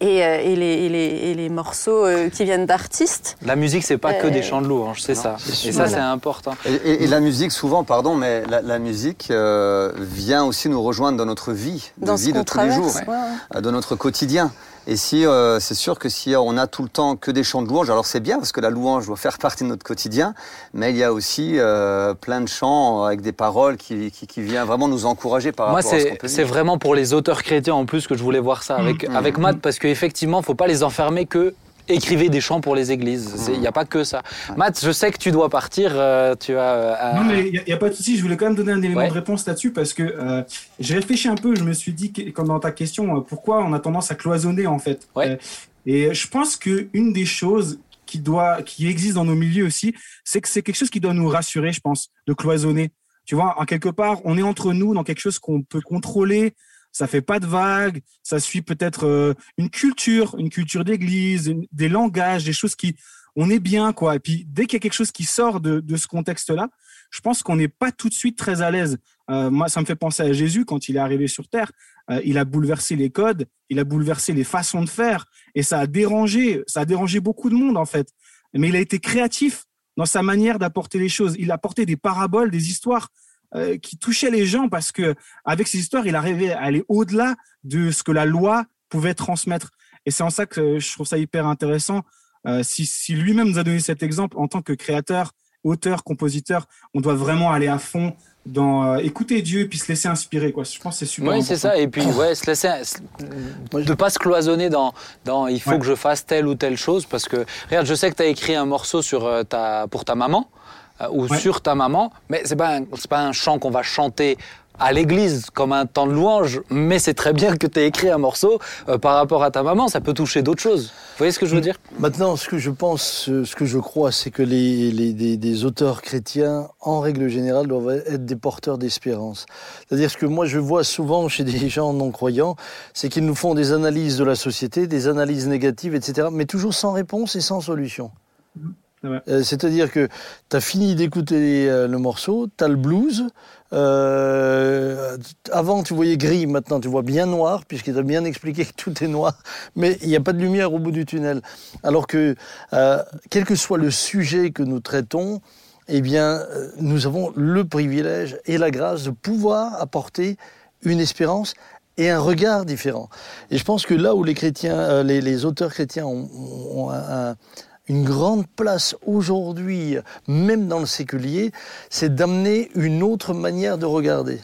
et, euh, et les, et les, et les morceaux euh, qui viennent d'artistes. La musique, c'est pas que des chants de louange, c'est ça. c'est Et ça, c'est important. Et, et- et la musique, souvent, pardon, mais la, la musique euh, vient aussi nous rejoindre dans notre vie, Dans vie de tous les jours. ouais, ouais. de notre quotidien. Et si euh, c'est sûr que si on a tout le temps que des chants de louange, alors c'est bien parce que la louange doit faire partie de notre quotidien, mais il y a aussi euh, plein de chants avec des paroles qui, qui, qui viennent vraiment nous encourager par Moi, rapport à ce c'est qu'on peut c'est vivre. vraiment pour les auteurs chrétiens en plus que je voulais voir ça avec, Mhm. avec Matt, parce qu'effectivement, faut pas les enfermer que écrivez des chants pour les églises. Il n'y a pas que ça. Matt, je sais que tu dois partir. euh, tu as. euh, Non, mais il n'y a, pas de souci. Je voulais quand même donner un élément Ouais. de réponse là-dessus parce que euh, j'ai réfléchi un peu. Je me suis dit, que- comme dans ta question, pourquoi on a tendance à cloisonner en fait. Ouais. Et je pense que une des choses qui doit, qui existe dans nos milieux aussi, c'est que c'est quelque chose qui doit nous rassurer, je pense, de cloisonner. Tu vois, en quelque part, on est entre nous dans quelque chose qu'on peut contrôler. Ça fait pas de vagues. Ça suit peut-être euh, une culture, une culture d'église, des langages, des choses qui, on est bien quoi. Et puis dès qu'il y a quelque chose qui sort de, de ce contexte-là, je pense qu'on n'est pas tout de suite très à l'aise. Euh, moi, ça me fait penser à Jésus quand il est arrivé sur Terre. Euh, il a bouleversé les codes, il a bouleversé les façons de faire, et ça a dérangé, ça a dérangé beaucoup de monde en fait. Mais il a été créatif dans sa manière d'apporter les choses. Il a apporté des paraboles, des histoires euh, qui touchaient les gens parce que avec ces histoires, il arrivait à aller au-delà de ce que la loi pouvait transmettre. Et c'est en ça que je trouve ça hyper intéressant. Euh, si, si lui-même nous a donné cet exemple en tant que créateur, auteur, compositeur, on doit vraiment aller à fond dans euh, écouter Dieu et puis se laisser inspirer. Quoi. Je pense que c'est super. Oui, c'est important. ça. Et puis, ouais, se laisser, de pas se cloisonner dans, dans il faut Ouais. que je fasse telle ou telle chose. Parce que, regarde, je sais que tu as écrit un morceau sur euh, ta, pour ta maman, euh, ou Ouais. sur ta maman, mais c'est pas, un- c'est pas un chant qu'on va chanter à l'église comme un temps de louange, mais c'est très bien que tu aies écrit un morceau euh, par rapport à ta maman, ça peut toucher d'autres choses. Vous voyez ce que je veux dire? Maintenant, ce que je pense, euh, ce que je crois, c'est que les, les- des, des auteurs chrétiens, en règle générale, doivent être des porteurs d'espérance. C'est-à-dire ce que moi je vois souvent chez des gens non-croyants, c'est qu'ils nous font des analyses de la société, des analyses négatives, etc., mais toujours sans réponse et sans solution. Euh, C'est-à-dire que tu as fini d'écouter euh, le morceau, tu as le blues. euh, avant, tu voyais gris, maintenant, tu vois bien noir, puisqu'il t'a bien expliqué que tout est noir, mais il n'y a pas de lumière au bout du tunnel. Alors que, quel que soit le sujet que nous traitons, eh bien, nous avons le privilège et la grâce de pouvoir apporter une espérance et un regard différent. Et je pense que là où les chrétiens, les, auteurs chrétiens ont, un- une grande place aujourd'hui, même dans le séculier, c'est d'amener une autre manière de regarder.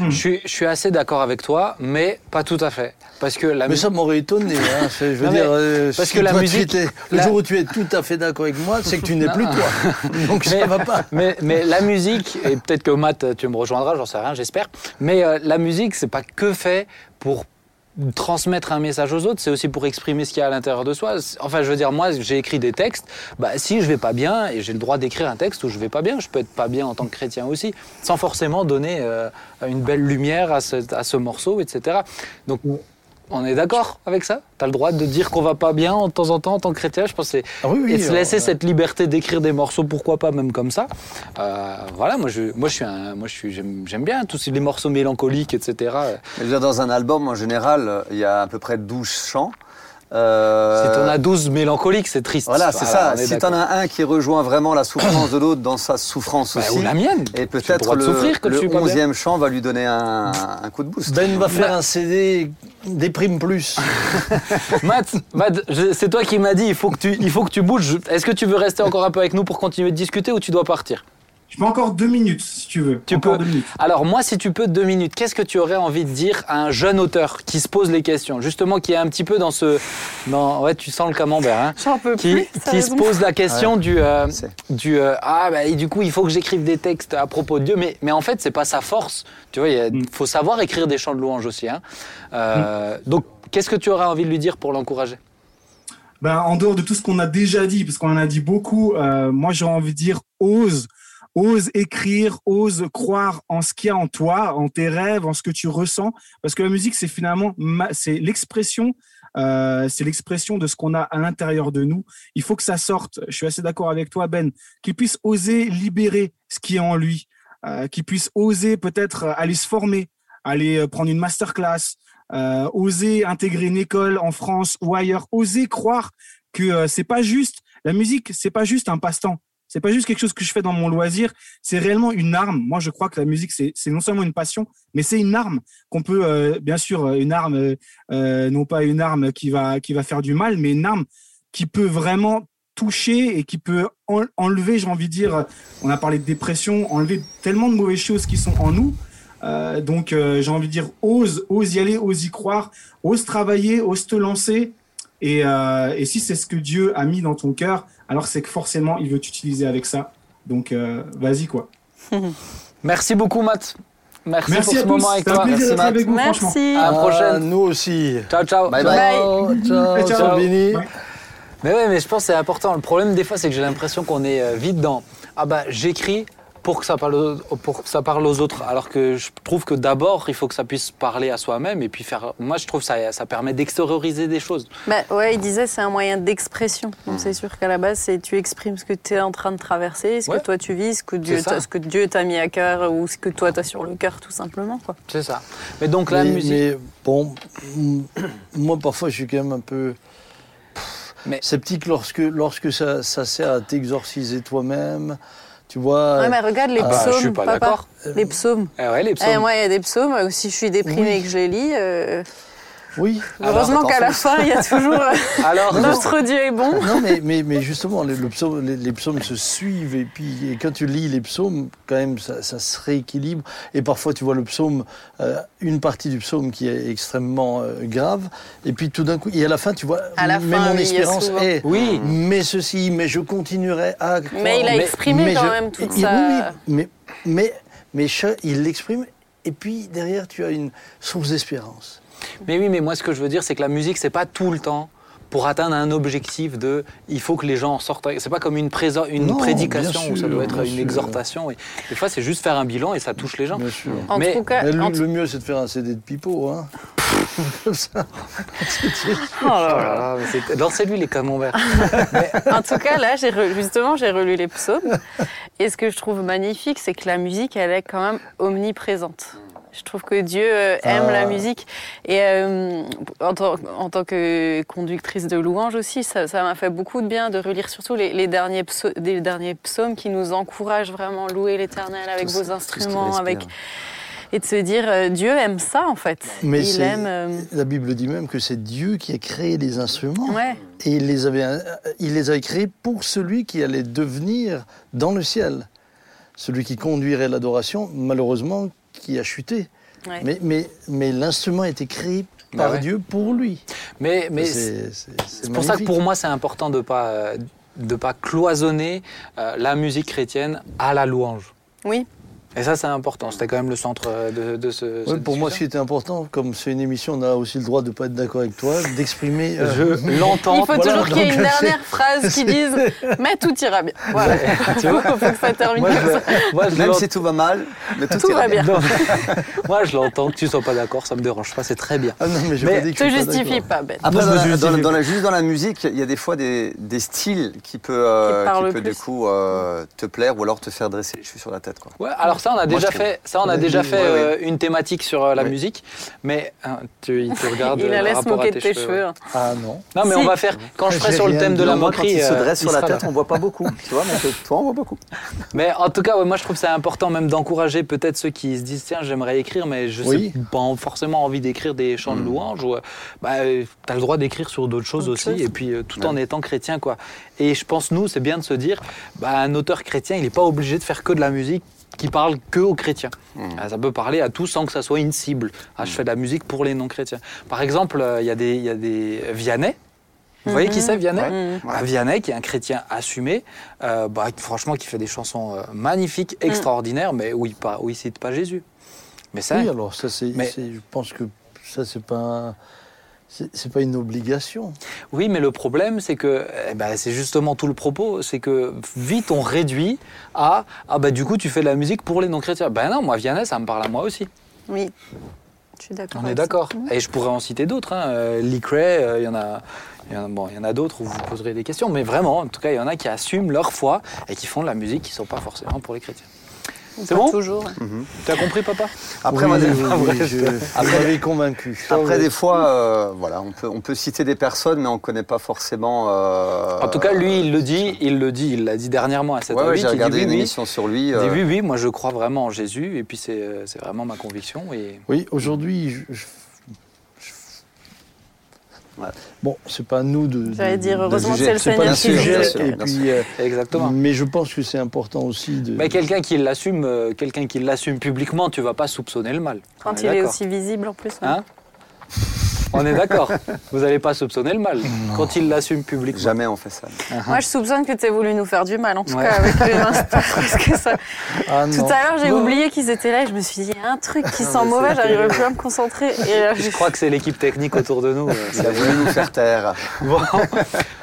Je suis, je suis assez d'accord avec toi, mais pas tout à fait. Parce que la Mais musique. ça m'aurait étonné. hein. Je veux Non, dire, euh, parce si que la musique- le la- jour où tu es tout à fait d'accord avec moi, c'est que tu n'es plus toi. Donc ça Mais- va pas. Mais, mais la musique, et peut-être que Matt, tu me rejoindras, j'en sais rien, j'espère. Mais euh, la musique, c'est pas que fait pour transmettre un message aux autres, c'est aussi pour exprimer ce qu'il y a à l'intérieur de soi. Enfin, je veux dire, moi, j'ai écrit des textes. Bah, si je vais pas bien, et j'ai le droit d'écrire un texte où je vais pas bien, je peux être pas bien en tant que chrétien aussi, sans forcément donner euh, une belle lumière à ce, à ce morceau, etc. Donc, on est d'accord avec ça? T'as le droit de dire qu'on va pas bien en temps en temps en tant que chrétien? Je pense que c'est Ah oui, oui, et se laisser euh, cette liberté d'écrire des morceaux, pourquoi pas même comme ça? Euh, voilà, moi je, moi je suis un, moi je suis, j'aime, bien tous les morceaux mélancoliques, etc. Dans un album, en général, il y a à peu près 12 chants. Euh, Si t'en as 12 mélancoliques, c'est triste. Voilà, c'est ça. Si t'en as un qui rejoint vraiment la souffrance de l'autre dans sa souffrance Bah, aussi, ou la mienne. et peut-être le, souffrir je le suis pas bien. 11e chant va lui donner un, un coup de boost. Ben va faire un CD déprime plus. Matt, c'est toi qui m'as dit, il faut que tu, il faut que tu bouges. Est-ce que tu veux rester encore un peu avec nous pour continuer de discuter ou tu dois partir? Je peux encore deux minutes, si tu veux. Tu encore peux. deux minutes. Alors moi, si tu peux, deux minutes, qu'est-ce que tu aurais envie de dire à un jeune auteur qui se pose les questions, justement, qui est un petit peu dans ce... Dans, ouais, tu sens le camembert, hein J'en peux qui, plus. qui se pose la question du, euh, du euh, ah bah, et du coup il faut que j'écrive des textes à propos de Dieu mais, mais en fait c'est pas sa force tu vois il Mm. faut savoir écrire des chants de louange aussi hein. Euh, donc qu'est-ce que tu aurais envie de lui dire pour l'encourager? Ben, en dehors de tout ce qu'on a déjà dit, parce qu'on en a dit beaucoup, euh, moi j'ai envie de dire ose, ose écrire, ose croire en ce qu'il y a en toi, en tes rêves, en ce que tu ressens, parce que la musique c'est finalement c'est l'expression, euh, c'est l'expression de ce qu'on a à l'intérieur de nous. Il faut que ça sorte. Je suis assez d'accord avec toi Ben, qu'il puisse oser libérer ce qui est en lui, euh, qu'il puisse oser peut-être aller se former, aller euh, prendre une masterclass, euh, oser intégrer une école en France ou ailleurs, oser croire que euh, c'est pas juste la musique, c'est pas juste un passe-temps. C'est pas juste quelque chose que je fais dans mon loisir, c'est réellement une arme. Moi, je crois que la musique, c'est non seulement une passion, mais c'est une arme qu'on peut, euh, bien sûr, euh, une arme, euh, non pas une arme qui va qui va faire du mal, mais une arme qui peut vraiment toucher et qui peut en- enlever, j'ai envie de dire, on a parlé de dépression, enlever tellement de mauvaises choses qui sont en nous. Donc, j'ai envie de dire, ose, ose y aller, ose y croire, ose travailler, ose te lancer. Et si c'est ce que Dieu a mis dans ton cœur, alors c'est que forcément, il veut t'utiliser avec ça. Donc, euh, vas-y, quoi. merci beaucoup Matt merci, Merci pour à ce tous. moment avec toi plaisir merci d'être Matt avec vous, franchement. Merci. à la Ah, prochaine nous aussi. ciao ciao Bye bye. Ciao, mais ouais mais je pense que c'est important le problème des fois c'est que j'ai l'impression qu'on est euh, vite dans ah bah j'écris pour que ça parle aux, pour que ça parle aux autres alors que je trouve que d'abord il faut que ça puisse parler à soi-même et puis faire moi je trouve que ça ça permet d'extérioriser des choses Bah, ouais, il disait c'est un moyen d'expression. Donc c'est sûr qu'à la base, c'est tu exprimes ce que tu es en train de traverser, ce Ouais. que toi tu vis, ce que Dieu t'a- ce que Dieu t'a mis à cœur ou ce que toi tu as sur le cœur tout simplement quoi. c'est ça mais donc la mais, musique mais bon, moi parfois je suis quand même un peu Mais- sceptique lorsque, lorsque ça, ça sert à t'exorciser toi-même. Tu vois. Ouais, mais regarde les ah bah, psaumes, je suis pas d'accord. Les psaumes. Eh ouais, les Eh, psaumes. moi, il y a des psaumes, euh, si je suis déprimée Oui. et que je les lis, euh, Oui. Heureusement qu'à la fin, il y a toujours euh, Alors, notre Dieu est bon. Non, mais, mais, mais justement, le, le psaume- les, les psaumes se suivent et puis et quand tu lis les psaumes, quand même, ça, ça se rééquilibre. Et parfois, tu vois le psaume, euh, une partie du psaume qui est extrêmement euh, grave, et puis tout d'un coup, et à la fin, tu vois, À la mais fin, mon oui, espérance souvent. est, Oui. mais ceci, mais je continuerai à. Mais il a croire. exprimé mais quand je- même toute sa... Oui, mais, mais, mais il l'exprime, et puis derrière, tu as une source d'espérance. Mais oui, mais moi, ce que je veux dire, c'est que la musique, c'est pas tout le temps pour atteindre un objectif de il faut que les gens en sortent. avec- C'est pas comme une, préso- une Non, prédication où ça doit être une sûr. exhortation. Et des fois, c'est juste faire un bilan et ça touche les gens. Bien sûr. En Mais- tout cas, Mais le, en tout- le mieux, c'est de faire un CD de pipeau. Hein. comme ça. Oh là là. là là, mais c'est- Lancez-lui les camemberts. En tout cas, là, re- justement, j'ai relu les psaumes. Et ce que je trouve magnifique, c'est que la musique, elle est quand même omniprésente. Je trouve que Dieu euh, aime Ah. la musique. Et euh, en, tant, en tant que conductrice de louange aussi, ça m'a fait beaucoup de bien de relire surtout les, les derniers, psaumes, les derniers psaumes qui nous encouragent vraiment à louer l'éternel avec Tout vos instruments, avec et de se dire euh, Dieu aime ça en fait. Mais Il aime. euh, La Bible dit même que c'est Dieu qui a créé les instruments. ouais. Et il les, avait, il les avait créés pour celui qui allait devenir dans le ciel. Celui qui conduirait l'adoration, malheureusement, qui a chuté. ouais. Mais, mais, mais l'instrument a été créé Bah par ouais. Dieu pour lui. Mais, mais C'est pour ça que pour moi, c'est important de ne pas, euh, de pas cloisonner euh, la musique chrétienne à la louange. Oui. Et ça, c'est important. C'était quand même le centre euh, de, de ce. Ouais, cette pour moi, ce qui était important, comme c'est une émission, on a aussi le droit de ne pas être d'accord avec toi, d'exprimer. euh, Je l'entends. Il faut Voilà, toujours qu'il y ait une dernière phrase qui dise Mais tout ira bien. Voilà. Tu vois Il faut que ça termine Moi, comme ça. je, moi, je Même si tout va mal, mais tout, Tout ira va bien. Non. moi, je l'entends. Que tu sois pas d'accord, ça me dérange pas. C'est très bien. Ah non, mais je Mais pas dit que Te justifie pas, Ben. Après, Non, dans la, me dans, justifie. dans la- juste dans la musique, il y a des fois des, des styles qui peut, euh, Qui peut du coup euh, te plaire ou alors te faire dresser les cheveux sur la tête. Quoi. Ouais, alors ça, on a Moi, déjà fait. Ça, on a déjà oui, fait euh, une thématique sur euh, la Oui. musique. Mais hein, tu, il te regarde. Il euh, allait par se rapport à moquer de tes ouais. cheveux. hein. Ah non. Non, mais Si. on va faire. Quand je ferai sur le thème de la quand moquerie. il se euh, dresse sur la tête, on voit pas beaucoup. tu vois, mais toi, on voit beaucoup. Mais en tout cas, moi je trouve que c'est important même d'encourager peut-être ceux qui se disent tiens, j'aimerais écrire, mais je sais pas forcément envie d'écrire des chants de louange. Ou, euh, bah, euh, t'as le droit d'écrire sur d'autres choses aussi, et puis euh, tout en étant chrétien, quoi. Et je pense, nous, c'est bien de se dire bah, un auteur chrétien, il n'est pas obligé de faire que de la musique qui parle que aux chrétiens. Ah, Ça peut parler à tous sans que ça soit une cible. Ah, je fais de la musique pour les non-chrétiens. Par exemple, euh, il y, a des- il y a des Vianney. Vous voyez qui c'est Vianney? Ouais. Ah, Vianney, qui est un chrétien assumé, euh, bah, franchement, qui fait des chansons euh, magnifiques, extraordinaires, mais où il, pas, où il cite pas Jésus. Mais ça, Oui, alors ça, c'est. Mais- c'est- Je pense que ça, c'est pas. C'est pas une obligation. oui, mais le problème, c'est que eh ben, c'est justement tout le propos, c'est que vite on réduit à ah bah du coup tu fais de la musique pour les non-chrétiens. Ben non, moi Vianney, ça me parle à moi aussi. Oui. Je suis d'accord. On est d'accord. ça. Et je pourrais en citer d'autres. Hein. Euh, Lee Cray, euh, il y en a. il y en a- Bon, il y en a d'autres où vous poserez des questions, mais vraiment, en tout cas, il y en a qui assument leur foi et qui font de la musique qui ne sont pas forcément pour les chrétiens. C'est bon Toujours. Tu as compris, papa? Après, Oui, oui, oui, vrai, je- je- vous m'avez convaincu. Après, oui. des fois, euh, voilà, on peut, on peut citer des personnes, mais on ne connaît pas forcément. euh, En tout cas, lui, il le dit, il le dit, il l'a dit dernièrement à cette Ouais, ouais, il j'ai dit regardé oui, une oui. émission sur lui. Il dit euh, oui, oui, moi je crois vraiment en Jésus, et puis c'est c'est vraiment ma conviction. Et... Oui, aujourd'hui, je- Ouais. Bon, c'est pas à nous de. J'allais dire, heureusement c'est le C'est pas Seigneur qui sujet. Bien sûr, Et bien puis, euh, Exactement. mais je pense que c'est important aussi de. Mais quelqu'un qui l'assume, euh, quelqu'un qui l'assume publiquement, tu vas pas soupçonner le mal. Quand il est aussi visible en plus. ouais. Hein? On est d'accord. Vous n'allez pas soupçonner le mal quand il l'assume publiquement. Jamais on fait ça. Moi, je soupçonne que tu aies voulu nous faire du mal, en tout Ouais. cas avec le Insta, parce que ça. Ah Tout à l'heure, j'ai oublié qu'ils étaient là et je me suis dit, il y a un truc qui sent mauvais, j'arriverai plus à me concentrer. Et là, Je crois que c'est l'équipe technique autour de nous. euh, Il ça a voulu nous faire taire. Bon,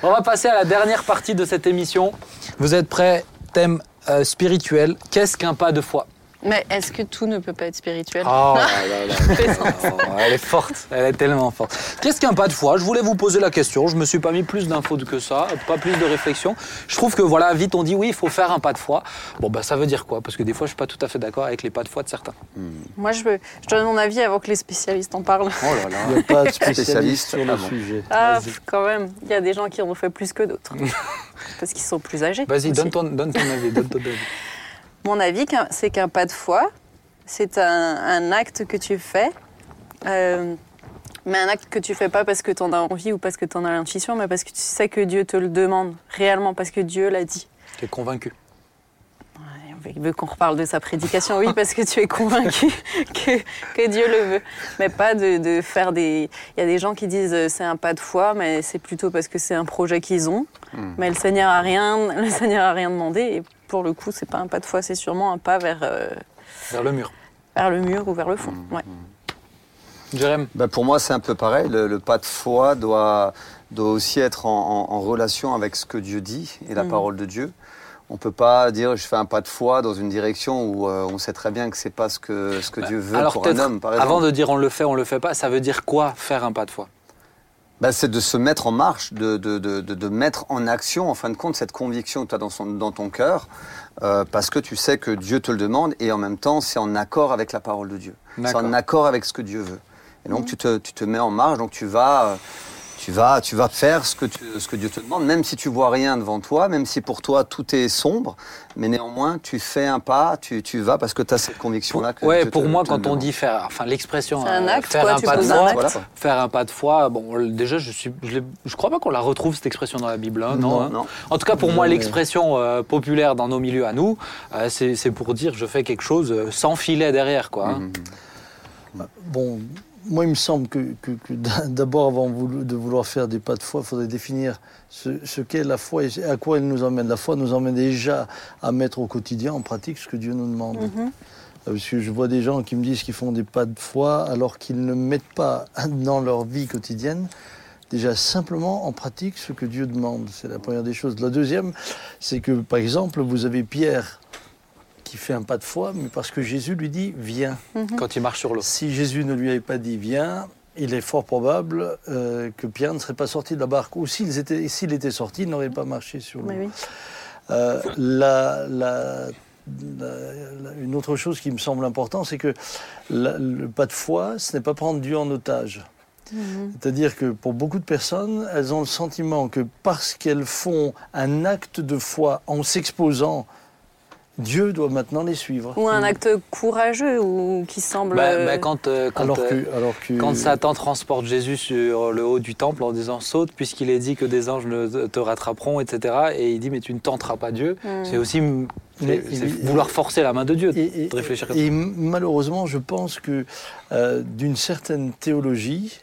on va passer à la dernière partie de cette émission. Vous êtes prêts? Thème euh, spirituel. Qu'est-ce qu'un pas de foi? Mais est-ce que tout ne peut pas être spirituel? Oh là là là. Oh, Elle est forte, elle est tellement forte. Qu'est-ce qu'un pas de foi? Je voulais vous poser la question. Je me suis pas mis plus d'infos que ça, pas plus de réflexion. Je trouve que voilà, vite on dit oui, il faut faire un pas de foi. Bon bah ça veut dire quoi? Parce que des fois je suis pas tout à fait d'accord avec les pas de foi de certains. Moi, je, veux, je donne mon avis avant que les spécialistes en parlent. Oh là là. Il n'y a pas de spécialiste Spécialiste, sur le ah sujet. Ah, quand même, il y a des gens qui en ont fait plus que d'autres. Parce qu'ils sont plus âgés. Vas-y, donne ton, donne ton avis. Donne ton avis. Mon avis, c'est qu'un pas de foi, c'est un, un acte que tu fais, euh, mais un acte que tu fais pas parce que tu en as envie ou parce que tu en as l'intuition, mais parce que tu sais que Dieu te le demande, réellement, parce que Dieu l'a dit. Tu es convaincu Il veut qu'on reparle de sa prédication, oui, parce que tu es convaincu que, que Dieu le veut. Mais pas de, de faire des. Il y a des gens qui disent euh, c'est un pas de foi, mais c'est plutôt parce que c'est un projet qu'ils ont. Mais le Seigneur a rien, le Seigneur a rien demandé. Et pour le coup, c'est pas un pas de foi, c'est sûrement un pas vers, euh, vers le mur. vers le mur ou vers le fond. Ouais. Jérém Ben, pour moi, c'est un peu pareil. Le, le pas de foi doit, doit aussi être en, en- en relation avec ce que Dieu dit et la Mhm. parole de Dieu. On peut pas dire je fais un pas de foi dans une direction où euh, on sait très bien que c'est pas ce que, ce que Dieu veut Alors pour un homme, par exemple. avant de dire on le fait, on le fait pas, ça veut dire quoi faire un pas de foi? Bah, c'est de se mettre en marche, de, de, de, de, de mettre en action, en fin de compte, cette conviction que tu as dans, son, dans ton cœur, euh, parce que tu sais que Dieu te le demande, et en même temps, c'est en accord avec la parole de Dieu. C'est en accord avec ce que Dieu veut. Et donc, tu, te, tu te mets en marche, donc tu vas, euh, tu vas, tu vas faire ce que, tu- ce que Dieu te demande, même si tu vois rien devant toi, même si pour toi tout est sombre, mais néanmoins, tu fais un pas, tu, tu vas parce que tu as cette conviction-là. Ouais, Dieu pour te- moi, te quand on dit faire, enfin l'expression C'est un euh, acte, faire quoi, un pas de foi. Voilà. faire un pas de foi. Bon, déjà, je suis, je, je crois pas qu'on la retrouve cette expression dans la Bible, hein, non, Non, hein. non. En tout cas, pour moi, mais- l'expression euh, populaire dans nos milieux à nous, euh, c'est c'est pour dire je fais quelque chose euh, sans filet derrière, quoi. hein. Mhm. Bon, moi, il me semble que, que- que d'abord, avant de vouloir faire des pas de foi, il faudrait définir ce, ce qu'est la foi et à quoi elle nous emmène. La foi nous emmène déjà à mettre au quotidien, en pratique, ce que Dieu nous demande. Euh, Parce que je vois des gens qui me disent qu'ils font des pas de foi alors qu'ils ne mettent pas dans leur vie quotidienne déjà simplement en pratique ce que Dieu demande. C'est la première des choses. La deuxième, c'est que par exemple, vous avez Pierre qui fait un pas de foi, mais parce que Jésus lui dit viens. Quand il marche sur l'eau. Si Jésus ne lui avait pas dit viens, il est fort probable euh, que Pierre ne serait pas sorti de la barque. Ou s'il était, s'il était sorti, il n'aurait pas marché sur l'eau. Oui, oui. Euh, la- la- la- la- une autre chose qui me semble importante, c'est que la- le pas de foi, ce n'est pas prendre Dieu en otage. C'est-à-dire que pour beaucoup de personnes, elles ont le sentiment que parce qu'elles font un acte de foi en s'exposant, Dieu doit maintenant les suivre. Ou un acte courageux ou qui semble. Bah, bah, quand, euh, quand, alors, euh, que, alors que Quand Satan transporte Jésus sur le haut du temple en disant saute puisqu'il est dit que des anges ne te rattraperont, etc. Et il dit mais tu ne tenteras pas Dieu. Mm. C'est aussi Mais il- vouloir forcer la main de Dieu Et, et- de réfléchir comme et malheureusement, je pense que euh, d'une certaine théologie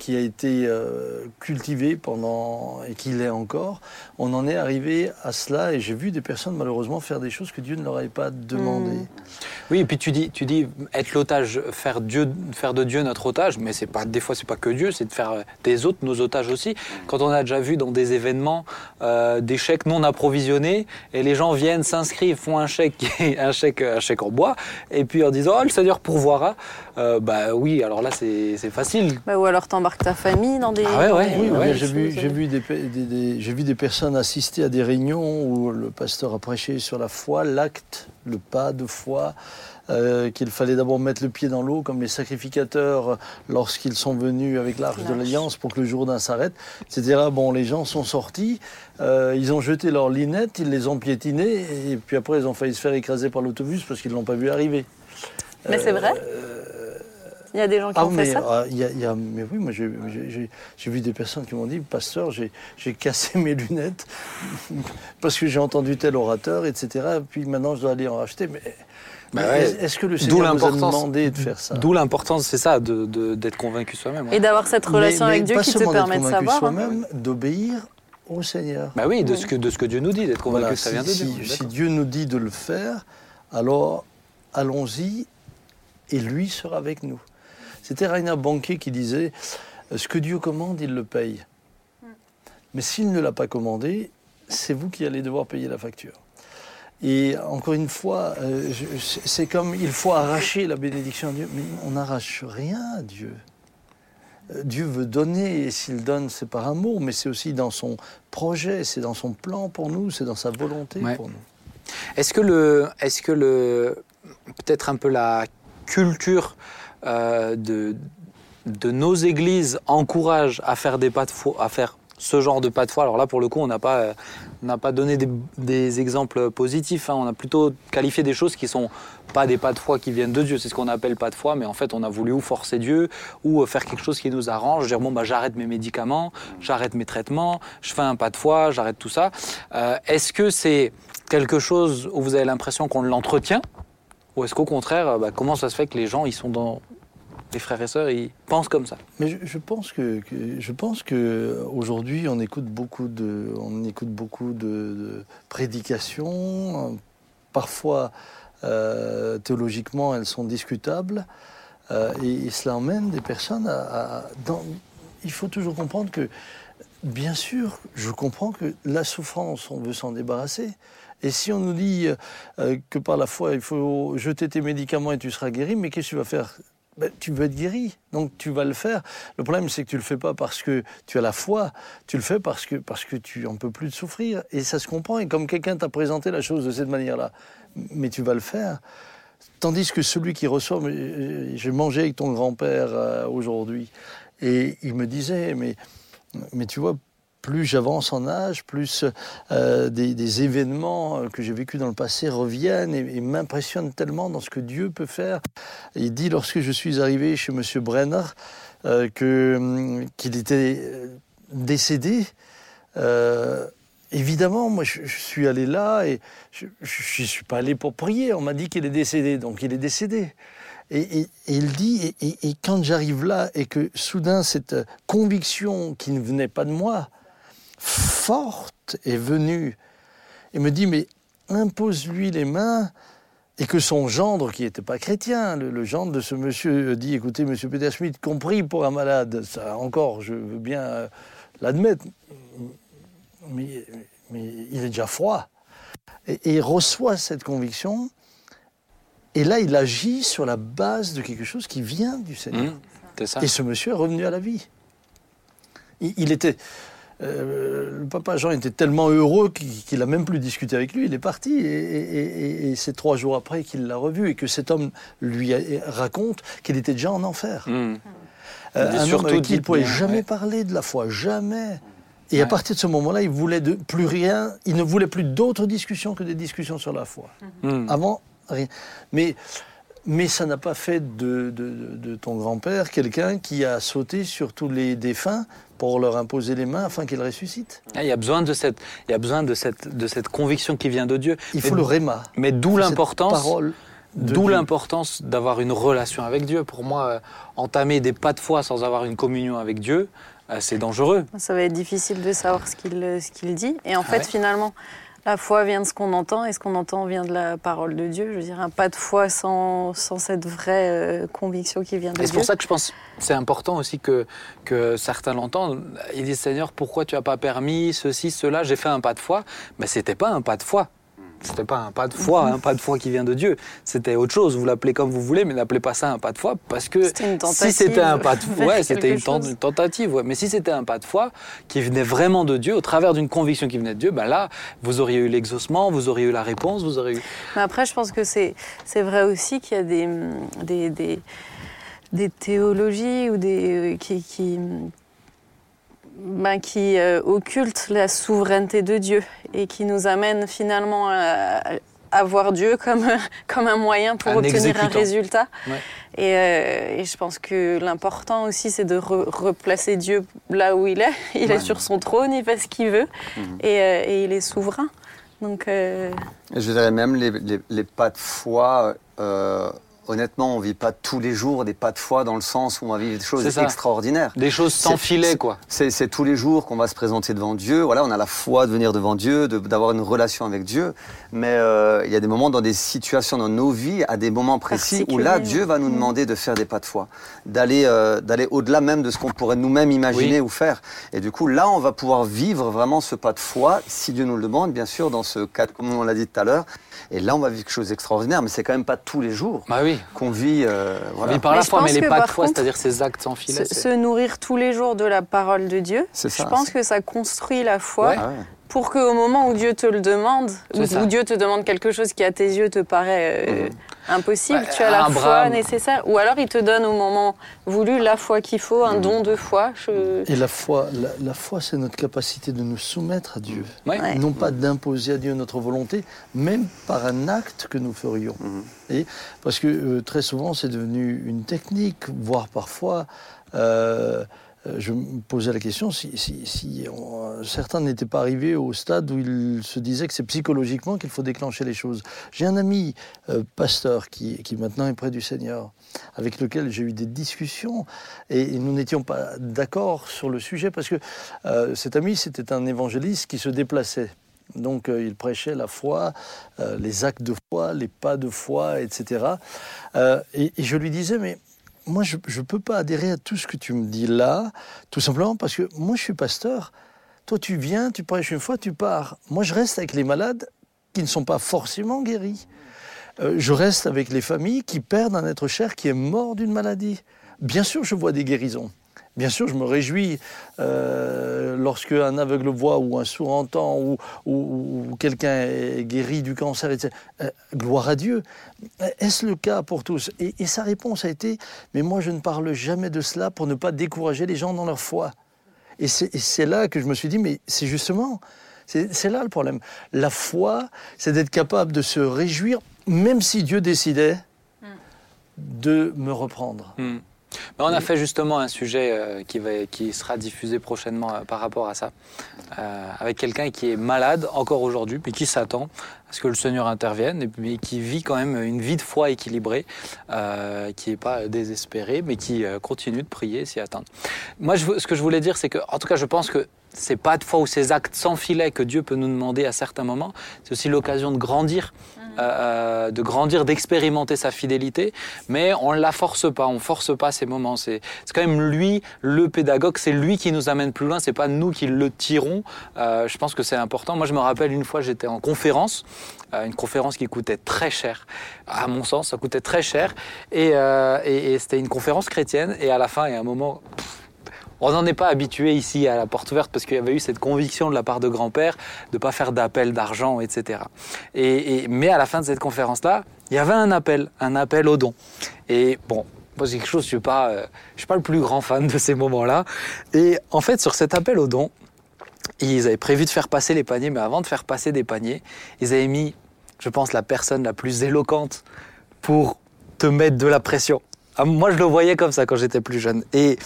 qui a été euh, cultivée pendant et qui l'est encore, on en est arrivé à cela. Et j'ai vu des personnes malheureusement faire des choses que Dieu ne leur avait pas demandé. Mm. Oui, et puis tu dis, tu dis être l'otage, faire Dieu, faire de Dieu notre otage, mais c'est pas des fois c'est pas que Dieu, c'est de faire euh, des autres nos otages aussi. Quand on a déjà vu dans des événements euh, des chèques non approvisionnés et les gens viennent s'inscrivent, font un chèque, un chèque, un chèque en bois, et puis en disant oh le Seigneur pourvoira, euh, bah oui, alors là c'est c'est facile. Bah, ou alors t'embarques ta famille dans des. Ah ouais, ouais, Oui, ouais, j'ai vu, euh, vu des, des- vu des personnes assister à des réunions où le pasteur a prêché sur la foi, l'acte, le pas de foi, euh, qu'il fallait d'abord mettre le pied dans l'eau, comme les sacrificateurs euh, lorsqu'ils sont venus avec l'arche de l'alliance pour que le Jourdain s'arrête, etc. Bon, les gens sont sortis, euh, ils ont jeté leurs linettes, ils les ont piétinées, et puis après ils ont failli se faire écraser par l'autobus parce qu'ils ne l'ont pas vu arriver. Mais c'est vrai Il y a des gens qui Ah, ont mais, fait ça ah, il y a- il y a- mais oui, moi j'ai- vu des personnes qui m'ont dit, pasteur, j'ai j'ai cassé mes lunettes parce que j'ai entendu tel orateur, etc. Puis maintenant je dois aller en racheter. Mais, Bah mais ouais. est- est-ce que le D'où Seigneur nous a l'importance- demandé de faire ça? D'où l'importance, c'est ça, de- de- d'être convaincu soi-même. ouais. Et d'avoir cette relation mais avec Dieu qui te permet de convaincu savoir. hein. soi-même, d'obéir au Seigneur. Bah oui, de ce que de ce que Dieu nous dit, d'être convaincu Voilà, que ça si- vient de si, Dieu. si. Dieu nous dit de le faire, alors allons-y et lui sera avec nous. C'était Rainer Banquet qui disait Ce que Dieu commande, il le paye. Mais s'il ne l'a pas commandé, c'est vous qui allez devoir payer la facture. Et encore une fois, euh, c'est comme il faut arracher la bénédiction à Dieu, mais on n'arrache rien à Dieu. Euh, Dieu veut donner, et s'il donne, c'est par amour, mais c'est aussi dans son projet, c'est dans son plan pour nous, c'est dans sa volonté Ouais. pour nous. Est-ce que le, est-ce que le, peut-être un peu la culture euh, de de nos églises encourage à faire des pas de foi, à faire ce genre de pas de foi. Alors là, pour le coup, on n'a pas, euh, pas donné des, exemples positifs. hein. On a plutôt qualifié des choses qui sont pas des pas de foi qui viennent de Dieu. C'est ce qu'on appelle pas de foi, mais en fait, on a voulu ou forcer Dieu ou euh, faire quelque chose qui nous arrange. Dire bon, bah j'arrête mes médicaments, j'arrête mes traitements, je fais un pas de foi, j'arrête tout ça. Est-ce que c'est quelque chose où vous avez l'impression qu'on l'entretient ou est-ce qu'au contraire, euh, bah, comment ça se fait que les gens, ils sont dans les frères et sœurs, ils pensent comme ça? Mais je, pense que, je pense que aujourd'hui on écoute beaucoup de, on écoute beaucoup de, prédications. Parfois, euh, théologiquement, elles sont discutables, euh, et, cela emmène des personnes à. il faut toujours comprendre que bien sûr, je comprends que la souffrance, on veut s'en débarrasser. Et si on nous dit euh, que par la foi, il faut jeter tes médicaments et tu seras guéri, mais qu'est-ce que tu vas faire? Ben, tu veux être guéri, donc tu vas le faire. Le problème, c'est que tu le fais pas parce que tu as la foi, tu le fais parce que, parce que tu en peux plus de souffrir. Et ça se comprend. Et comme quelqu'un t'a présenté la chose de cette manière-là, mais tu vas le faire. Tandis que celui qui reçoit, j'ai mangé avec ton grand-père euh, aujourd'hui, et il me disait, mais, mais tu vois, plus j'avance en âge, plus euh, des, événements que j'ai vécus dans le passé reviennent et, m'impressionnent tellement dans ce que Dieu peut faire. Il dit lorsque je suis arrivé chez M. Brenner euh, hum, qu'il était euh, décédé. évidemment, moi je, suis allé là et je ne suis pas allé pour prier. On m'a dit qu'il est décédé, donc il est décédé. Et, il dit, et quand j'arrive là et que soudain cette conviction qui ne venait pas de moi, forte est venue et me dit mais impose-lui les mains et que son gendre, qui n'était pas chrétien, le, gendre de ce monsieur dit écoutez, monsieur Peter Schmidt, compris pour un malade, ça encore, je veux bien euh, l'admettre, mais, il est déjà froid. Et, il reçoit cette conviction, et là il agit sur la base de quelque chose qui vient du Seigneur. Mmh, et ce monsieur est revenu à la vie. il était, euh, le papa Jean était tellement heureux qu'il n'a même plus discuté avec lui. Il est parti et, c'est trois jours après qu'il l'a revu et que cet homme lui raconte qu'il était déjà en enfer. Mmh. Euh, un homme avec qui il ne pouvait jamais parler de la foi, jamais. Et à partir de ce moment-là, il voulait de plus rien. Il ne voulait plus d'autres discussions que des discussions sur la foi. Mmh. Avant, rien. Mais mais ça n'a pas fait de, de ton grand-père quelqu'un qui a sauté sur tous les défunts pour leur imposer les mains afin qu'ils ressuscitent? Ah, il y a besoin de cette, il y a besoin de cette, de cette conviction qui vient de Dieu. Il faut le réma. Mais d'où l'importance. D'où l'importance d'avoir une relation avec Dieu. Pour moi, euh, entamer des pas de foi sans avoir une communion avec Dieu, euh, c'est dangereux. Ça va être difficile de savoir ce qu'il ce qu'il dit. Et en ah fait, finalement, la foi vient de ce qu'on entend et ce qu'on entend vient de la parole de Dieu. Je veux dire, un pas de foi sans, sans cette vraie euh, conviction qui vient de Dieu. C'est pour ça que je pense c'est important aussi que, que certains l'entendent. Ils disent Seigneur, pourquoi tu n'as pas permis ceci, cela? J'ai fait un pas de foi. Mais ce n'était pas un pas de foi. C'était pas un pas de foi, un pas de foi qui vient de Dieu. C'était autre chose. Vous l'appelez comme vous voulez, mais n'appelez pas ça un pas de foi parce que si c'était un pas de foi, ouais, c'était une, tentative. Ouais. Mais si c'était un pas de foi qui venait vraiment de Dieu, au travers d'une conviction qui venait de Dieu, ben là, vous auriez eu l'exaucement, vous auriez eu la réponse, vous auriez eu. Mais après, je pense que c'est c'est vrai aussi qu'il y a des, des, des des théologies ou des qui, qui, ben, qui euh, occulte la souveraineté de Dieu et qui nous amène finalement à, voir Dieu comme, comme un moyen pour obtenir un résultat. Et, euh, et, je pense que l'important aussi, c'est de replacer Dieu là où il est. Il est sur son trône, il fait ce qu'il veut mhm. et, euh, et, il est souverain. Donc, Je dirais même les, les, les pas de foi honnêtement, on vit pas tous les jours des pas de foi dans le sens où on va vivre des choses extraordinaires. Des choses sans filet, quoi. C'est tous les jours qu'on va se présenter devant Dieu. Voilà, on a la foi de venir devant Dieu, d'avoir une relation avec Dieu. Mais euh, il y a des moments dans des situations dans nos vies, à des moments précis, où là, Dieu va nous demander de faire des pas de foi, d'aller euh, d'aller au-delà même de ce qu'on pourrait nous-mêmes imaginer ou faire. Et du coup, là, on va pouvoir vivre vraiment ce pas de foi, si Dieu nous le demande, bien sûr, dans ce cadre, comme on l'a dit tout à l'heure. Et là, on va vivre quelque chose d'extraordinaire, mais c'est quand même pas tous les jours. Bah oui qu'on vit. Euh, voilà. par la foi, mais les pas de foi, c'est-à-dire ces actes sans filet. Se, nourrir tous les jours de la parole de Dieu, je pense que ça construit la foi. Ah pour qu'au moment où Dieu te le demande, ou où Dieu te demande quelque chose qui à tes yeux te paraît euh, mhm. Impossible, tu as la foi nécessaire. Ou alors il te donne au moment voulu la foi qu'il faut, un mhm. don de foi. Et la foi, la, foi c'est notre capacité de nous soumettre à Dieu. Non pas d'imposer à Dieu notre volonté, même par un acte que nous ferions. Mhm. Et parce que euh, très souvent c'est devenu une technique, voire parfois... Euh, je me posais la question si, certains n'étaient pas arrivés au stade où ils se disaient que c'est psychologiquement qu'il faut déclencher les choses. J'ai un ami euh, pasteur qui, maintenant est près du Seigneur, avec lequel j'ai eu des discussions et, nous n'étions pas d'accord sur le sujet parce que euh, cet ami, c'était un évangéliste qui se déplaçait. Donc il prêchait la foi, les actes de foi, les pas de foi, etc. et, je lui disais, mais moi, je ne peux pas adhérer à tout ce que tu me dis là, tout simplement parce que moi, je suis pasteur Toi, tu viens, tu prêches une fois, tu pars. Moi, je reste avec les malades qui ne sont pas forcément guéris. Euh, je reste avec les familles qui perdent un être cher qui est mort d'une maladie. Bien sûr, je vois des guérisons. Bien sûr, je me réjouis euh, lorsque un aveugle voit ou un sourd entend ou, ou, quelqu'un est guéri du cancer. Etc. Euh, gloire à Dieu. Est-ce le cas pour tous? Et, et, sa réponse a été Mais moi, je ne parle jamais de cela pour ne pas décourager les gens dans leur foi. Et c'est là que je me suis dit Mais c'est justement, c'est là le problème. La foi, c'est d'être capable de se réjouir, même si Dieu décidait hmm. de me reprendre. Hmm on a fait justement un sujet euh, qui, va, qui sera diffusé prochainement euh, par rapport à ça, euh, avec quelqu'un qui est malade encore aujourd'hui, mais qui s'attend à ce que le Seigneur intervienne, mais qui vit quand même une vie de foi équilibrée, qui n'est pas désespéré, mais qui continue de prier, s'y attendre. Moi, ce que je voulais dire, c'est que, en tout cas, je pense que c'est pas de foi ou ces actes sans filet que Dieu peut nous demander à certains moments. C'est aussi l'occasion de grandir euh, euh, de grandir, d'expérimenter sa fidélité, mais on la force pas, on force pas ces moments. C'est quand même lui, le pédagogue, c'est lui qui nous amène plus loin, c'est pas nous qui le tirons. Euh, je pense que c'est important. Moi, je me rappelle une fois, j'étais en conférence, une conférence qui coûtait très cher. À mon sens, ça coûtait très cher, et, et, c'était une conférence chrétienne, et à la fin, il y a un moment. On n'en est pas habitué ici à la porte ouverte parce qu'il y avait eu cette conviction de la part de grand-père de ne pas faire d'appel d'argent, etc. Et, mais à la fin de cette conférence-là, il y avait un appel, un appel au don. Et bon, moi, c'est quelque chose, je suis, euh, je suis pas le plus grand fan de ces moments-là. Et en fait, sur cet appel au don, ils avaient prévu de faire passer les paniers, mais avant de faire passer des paniers, ils avaient mis, je pense, la personne la plus éloquente pour te mettre de la pression. Ah, moi, je le voyais comme ça quand j'étais plus jeune. Et,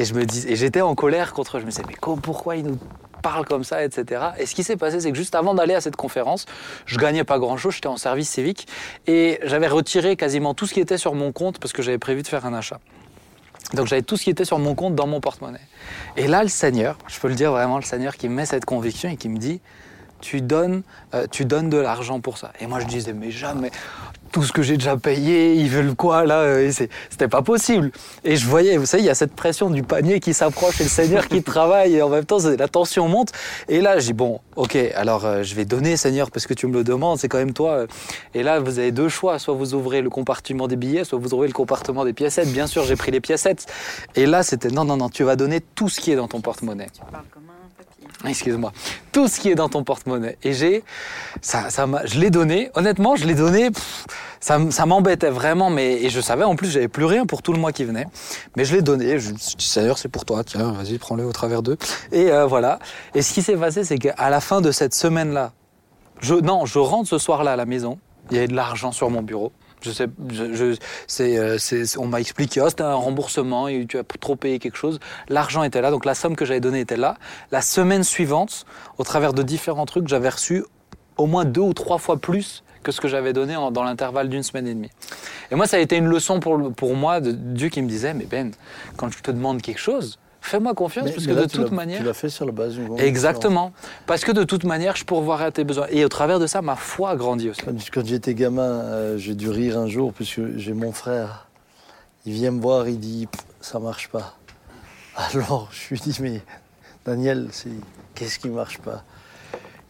et je me dis, et j'étais en colère contre eux. Je me disais, mais pourquoi ils nous parlent comme ça, etc. Et ce qui s'est passé, c'est que juste avant d'aller à cette conférence, je gagnais pas grand-chose, j'étais en service civique et j'avais retiré quasiment tout ce qui était sur mon compte parce que j'avais prévu de faire un achat. Donc j'avais tout ce qui était sur mon compte dans mon porte-monnaie. Et là, le Seigneur, je peux le dire vraiment, le Seigneur qui me met cette conviction et qui me dit, tu donnes, euh, tu donnes de l'argent pour ça. Et moi je disais, mais jamais, tout ce que j'ai déjà payé, ils veulent quoi là euh, C'était pas possible. Et je voyais, vous savez, il y a cette pression du panier qui s'approche et le Seigneur qui travaille et en même temps la tension monte. Et là, je dis bon, ok, alors euh, je vais donner Seigneur parce que tu me le demandes, c'est quand même toi. Et là, vous avez deux choix, soit vous ouvrez le compartiment des billets, soit vous ouvrez le compartiment des piécettes. Bien sûr, j'ai pris les piécettes. Et là, c'était non, non, non, tu vas donner tout ce qui est dans ton porte-monnaie. Tu parles comme un Excuse-moi. Tout ce qui est dans ton porte-monnaie. Et j'ai, ça, ça je l'ai donné. Honnêtement, je l'ai donné ça, m'embêtait vraiment, mais et je savais en plus j'avais plus rien pour tout le mois qui venait, mais je l'ai donné. Je, dis d'ailleurs c'est pour toi, tiens, vas-y prends-le au travers d'eux. Et euh, voilà. Et ce qui s'est passé, c'est qu'à la fin de cette semaine-là, non, je rentre ce soir-là à la maison. Il y avait de l'argent sur mon bureau. Je sais, euh, on m'a expliqué, oh, c'était un remboursement, et tu as trop payé quelque chose. L'argent était là, donc la somme que j'avais donnée était là. La semaine suivante, au travers de différents trucs, j'avais reçu au moins deux ou trois fois plus que ce que j'avais donné dans l'intervalle d'une semaine et demie. Et moi, ça a été une leçon pour, pour moi de Dieu qui me disait, mais Ben, quand je te demande quelque chose, fais-moi confiance, parce que de toute manière... Tu l'as fait sur la base d'une Exactement. Parce que de toute manière, je pourvoirai à tes besoins. Et au travers de ça, ma foi a grandi aussi. Quand, j'étais gamin, euh, j'ai dû rire un jour, puisque j'ai mon frère, il vient me voir, il dit, ça marche pas. Alors, je lui dis, mais Daniel, qu'est-ce qui marche pas?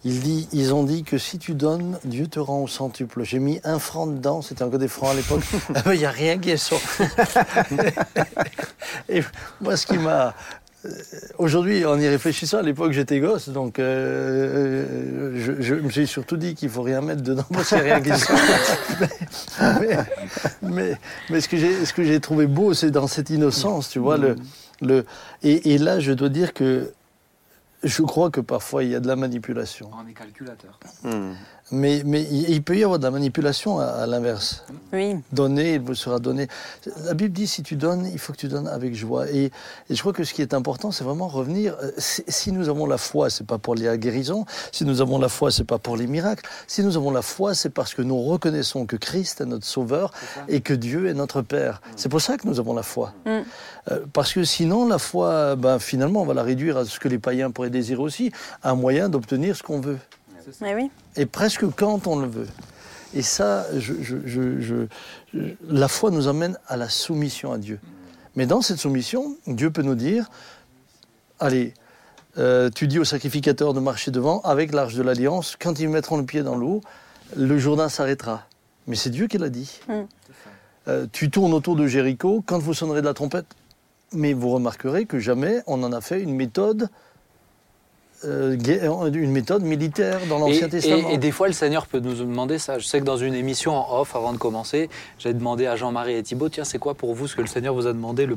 Il dit, ils ont dit que si tu donnes, Dieu te rend au centuple. J'ai mis un franc dedans, c'était encore des francs à l'époque. Ah ben, il n'y a rien qui est sorti. Et moi, ce qui m'a. Euh, aujourd'hui, en y réfléchissant, à l'époque, j'étais gosse, donc euh, je, me suis surtout dit qu'il faut rien mettre dedans parce qu'il n'y a rien qui sort. mais, mais, ce que j'ai trouvé beau, c'est dans cette innocence, tu vois. Le, le, et, et là, je dois dire que je crois que parfois il y a de la manipulation. On est calculateur. Hmm. Mais, mais il peut y avoir de la manipulation à, l'inverse. Oui. Donner, il vous sera donné. La Bible dit si tu donnes, il faut que tu donnes avec joie. Et, et je crois que ce qui est important, c'est vraiment revenir. Euh, si, nous avons la foi, c'est pas pour les guérisons. Si nous avons la foi, c'est pas pour les miracles. Si nous avons la foi, c'est parce que nous reconnaissons que Christ est notre Sauveur et que Dieu est notre Père. C'est pour ça que nous avons la foi. Mm. Euh, parce que sinon, la foi, ben, finalement, on va la réduire à ce que les païens pourraient désirer aussi, un moyen d'obtenir ce qu'on veut. Oui. Et presque quand on le veut. Et ça, la foi nous amène à la soumission à Dieu. Mais dans cette soumission, Dieu peut nous dire, allez, euh, tu dis aux sacrificateurs de marcher devant avec l'arche de l'alliance. Quand ils mettront le pied dans l'eau, le Jourdain s'arrêtera. Mais c'est Dieu qui l'a dit. Mm. Euh, tu tournes autour de Jéricho quand vous sonnerez de la trompette. Mais vous remarquerez que jamais on en a fait une méthode, euh, gue- une méthode militaire dans l'Ancien Testament. et- et des fois, le Seigneur peut nous demander ça. Je sais que dans une émission en off, avant de commencer, j'ai demandé à Jean-Marie et Thibault, tiens, c'est quoi pour vous ce que le Seigneur vous a demandé le,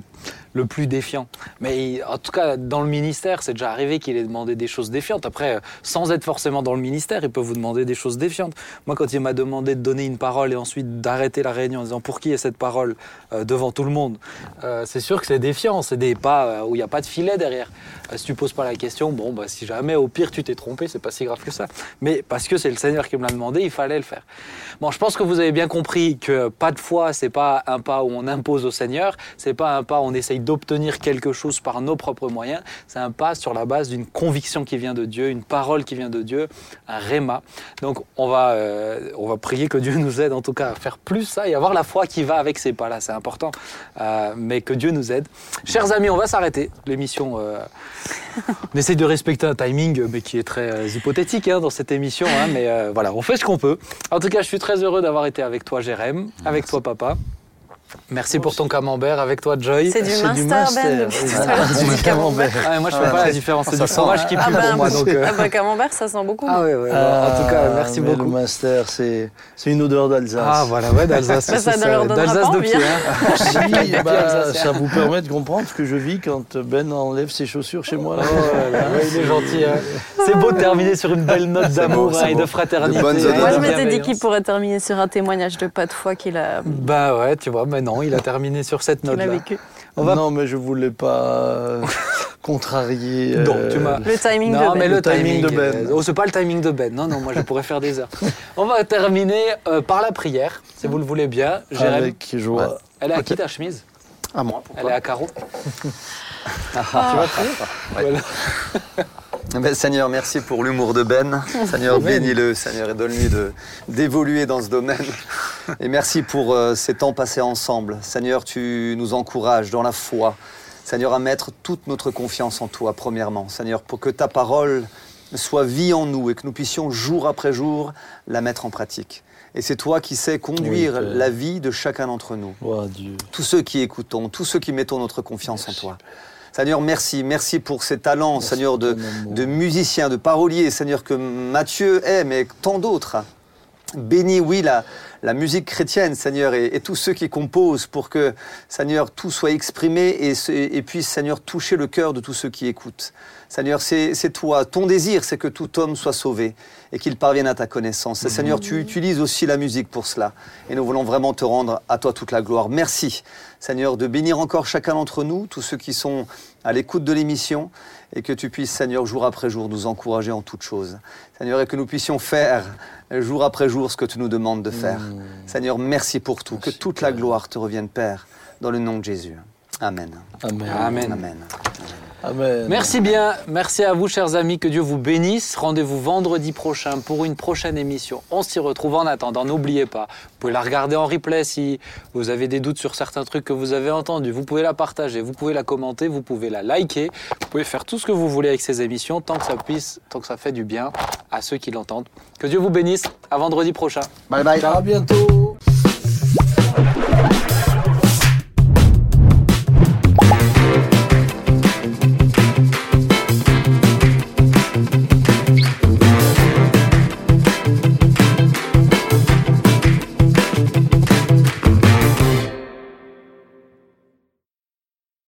le plus défiant? Mais il- en tout cas, dans le ministère, c'est déjà arrivé qu'il ait demandé des choses défiantes. Après, euh, sans être forcément dans le ministère, il peut vous demander des choses défiantes. Moi, quand il m'a demandé de donner une parole et ensuite d'arrêter la réunion en disant pour qui est cette parole euh, devant tout le monde, euh, c'est sûr que c'est défiant. C'est des pas euh, où il n'y a pas de filet derrière. Euh, si tu poses pas la question, bon, bah, si jamais au pire tu t'es trompé, c'est pas si grave que ça. Mais parce que c'est le Seigneur qui me l'a demandé, il fallait le faire. Bon, je pense que vous avez bien compris que pas de foi, c'est pas un pas où on impose au Seigneur, c'est pas un pas où on essaye d'obtenir quelque chose par nos propres moyens, c'est un pas sur la base d'une conviction qui vient de Dieu, une parole qui vient de Dieu, un réma. Donc on va, euh, on va prier que Dieu nous aide en tout cas à faire plus ça et avoir la foi qui va avec ces pas-là, c'est important. Euh, mais que Dieu nous aide. Chers amis, on va s'arrêter. L'émission, euh, on essaye de respecter un timing, mais qui est très euh, hypothétique hein, dans cette émission. hein, mais euh, voilà, on fait ce qu'on peut. En tout cas, je suis très heureux d'avoir été avec toi, Jérém, avec toi, papa. Merci pour ton camembert, avec toi, Joy. C'est du C'est Munster, du Ben, oui. l'heure, Du camembert. Ah, moi, je fais pas la différence. C'est Ça du sent, fromage qui Ah pue pour moi. Donc, euh, ah bah, camembert, ça sent beaucoup. Ah ouais, ouais, bah, en tout cas, Ah, merci mais Le beaucoup. Munster, c'est c'est une odeur d'Alsace. Ah voilà, ouais, d'Alsace. Bah, ça c'est ne leur D'Alsace de pied. hein. hein. Si, bah, Alsacien. ça vous permet de comprendre ce que je vis quand Ben enlève ses chaussures chez moi. Là. Oh il est gentil. hein. C'est beau de terminer sur une belle note d'amour hein, c'est et de fraternité. Moi, je m'étais dit qu'il pourrait terminer sur un témoignage de pas de foi qu'il a, Bah ouais, tu vois, mais non, il a terminé sur cette note-là. vécu. On va- Non, mais je voulais pas euh, contrarier. Donc, euh, tu m'as- Le timing Non, de Ben. mais le, Le timing timing, de Ben. euh, Oh, c'est pas le timing de Ben. Non, non, moi je pourrais faire des heures. On va terminer euh, par la prière, si vous le voulez bien. Jérém, avec joie. elle est à qui ta chemise? À moi. Elle est à carreaux. Ah. Tu vas prier Voilà. Ben, Seigneur, merci pour l'humour de Ben. Seigneur, bénis-le, Seigneur, et donne-lui d'évoluer dans ce domaine. Et merci pour euh, ces temps passés ensemble. Seigneur, tu nous encourages dans la foi. Seigneur, à mettre toute notre confiance en toi, premièrement. Seigneur, pour que ta parole soit vie en nous et que nous puissions jour après jour la mettre en pratique. Et c'est toi qui sais conduire Oui, la vie de chacun d'entre nous Oh, Dieu. tous ceux qui écoutons, tous ceux qui mettons notre confiance en toi. Seigneur, merci, merci pour ces talents, Merci Seigneur, de, de musiciens, de paroliers, Seigneur, que Mathieu est, mais tant d'autres. Bénis, oui, la, la musique chrétienne, Seigneur, et, et tous ceux qui composent pour que, Seigneur, tout soit exprimé et, se- et puisse, Seigneur, toucher le cœur de tous ceux qui écoutent. Seigneur, c'est c'est toi. Ton désir, c'est que tout homme soit sauvé et qu'il parvienne à ta connaissance. Et Seigneur, tu utilises aussi la musique pour cela. Et nous voulons vraiment te rendre à toi toute la gloire. Merci, Seigneur, de bénir encore chacun d'entre nous, tous ceux qui sont à l'écoute de l'émission, et que tu puisses, Seigneur, jour après jour, nous encourager en toutes choses. Seigneur, et que nous puissions faire jour après jour ce que tu nous demandes de faire. Seigneur, merci pour tout. que toute la gloire te revienne, Père, dans le nom de Jésus. Amen. Amen. Amen. Amen. Amen. Merci bien, merci à vous chers amis, que Dieu vous bénisse. Rendez-vous vendredi prochain pour une prochaine émission. On s'y retrouve en attendant, n'oubliez pas, vous pouvez la regarder en replay si vous avez des doutes sur certains trucs que vous avez entendus. Vous pouvez la partager, vous pouvez la commenter, vous pouvez la liker, vous pouvez faire tout ce que vous voulez avec ces émissions tant que ça puisse, tant que ça fait du bien à ceux qui l'entendent. Que Dieu vous bénisse, à vendredi prochain. Bye bye. À bientôt.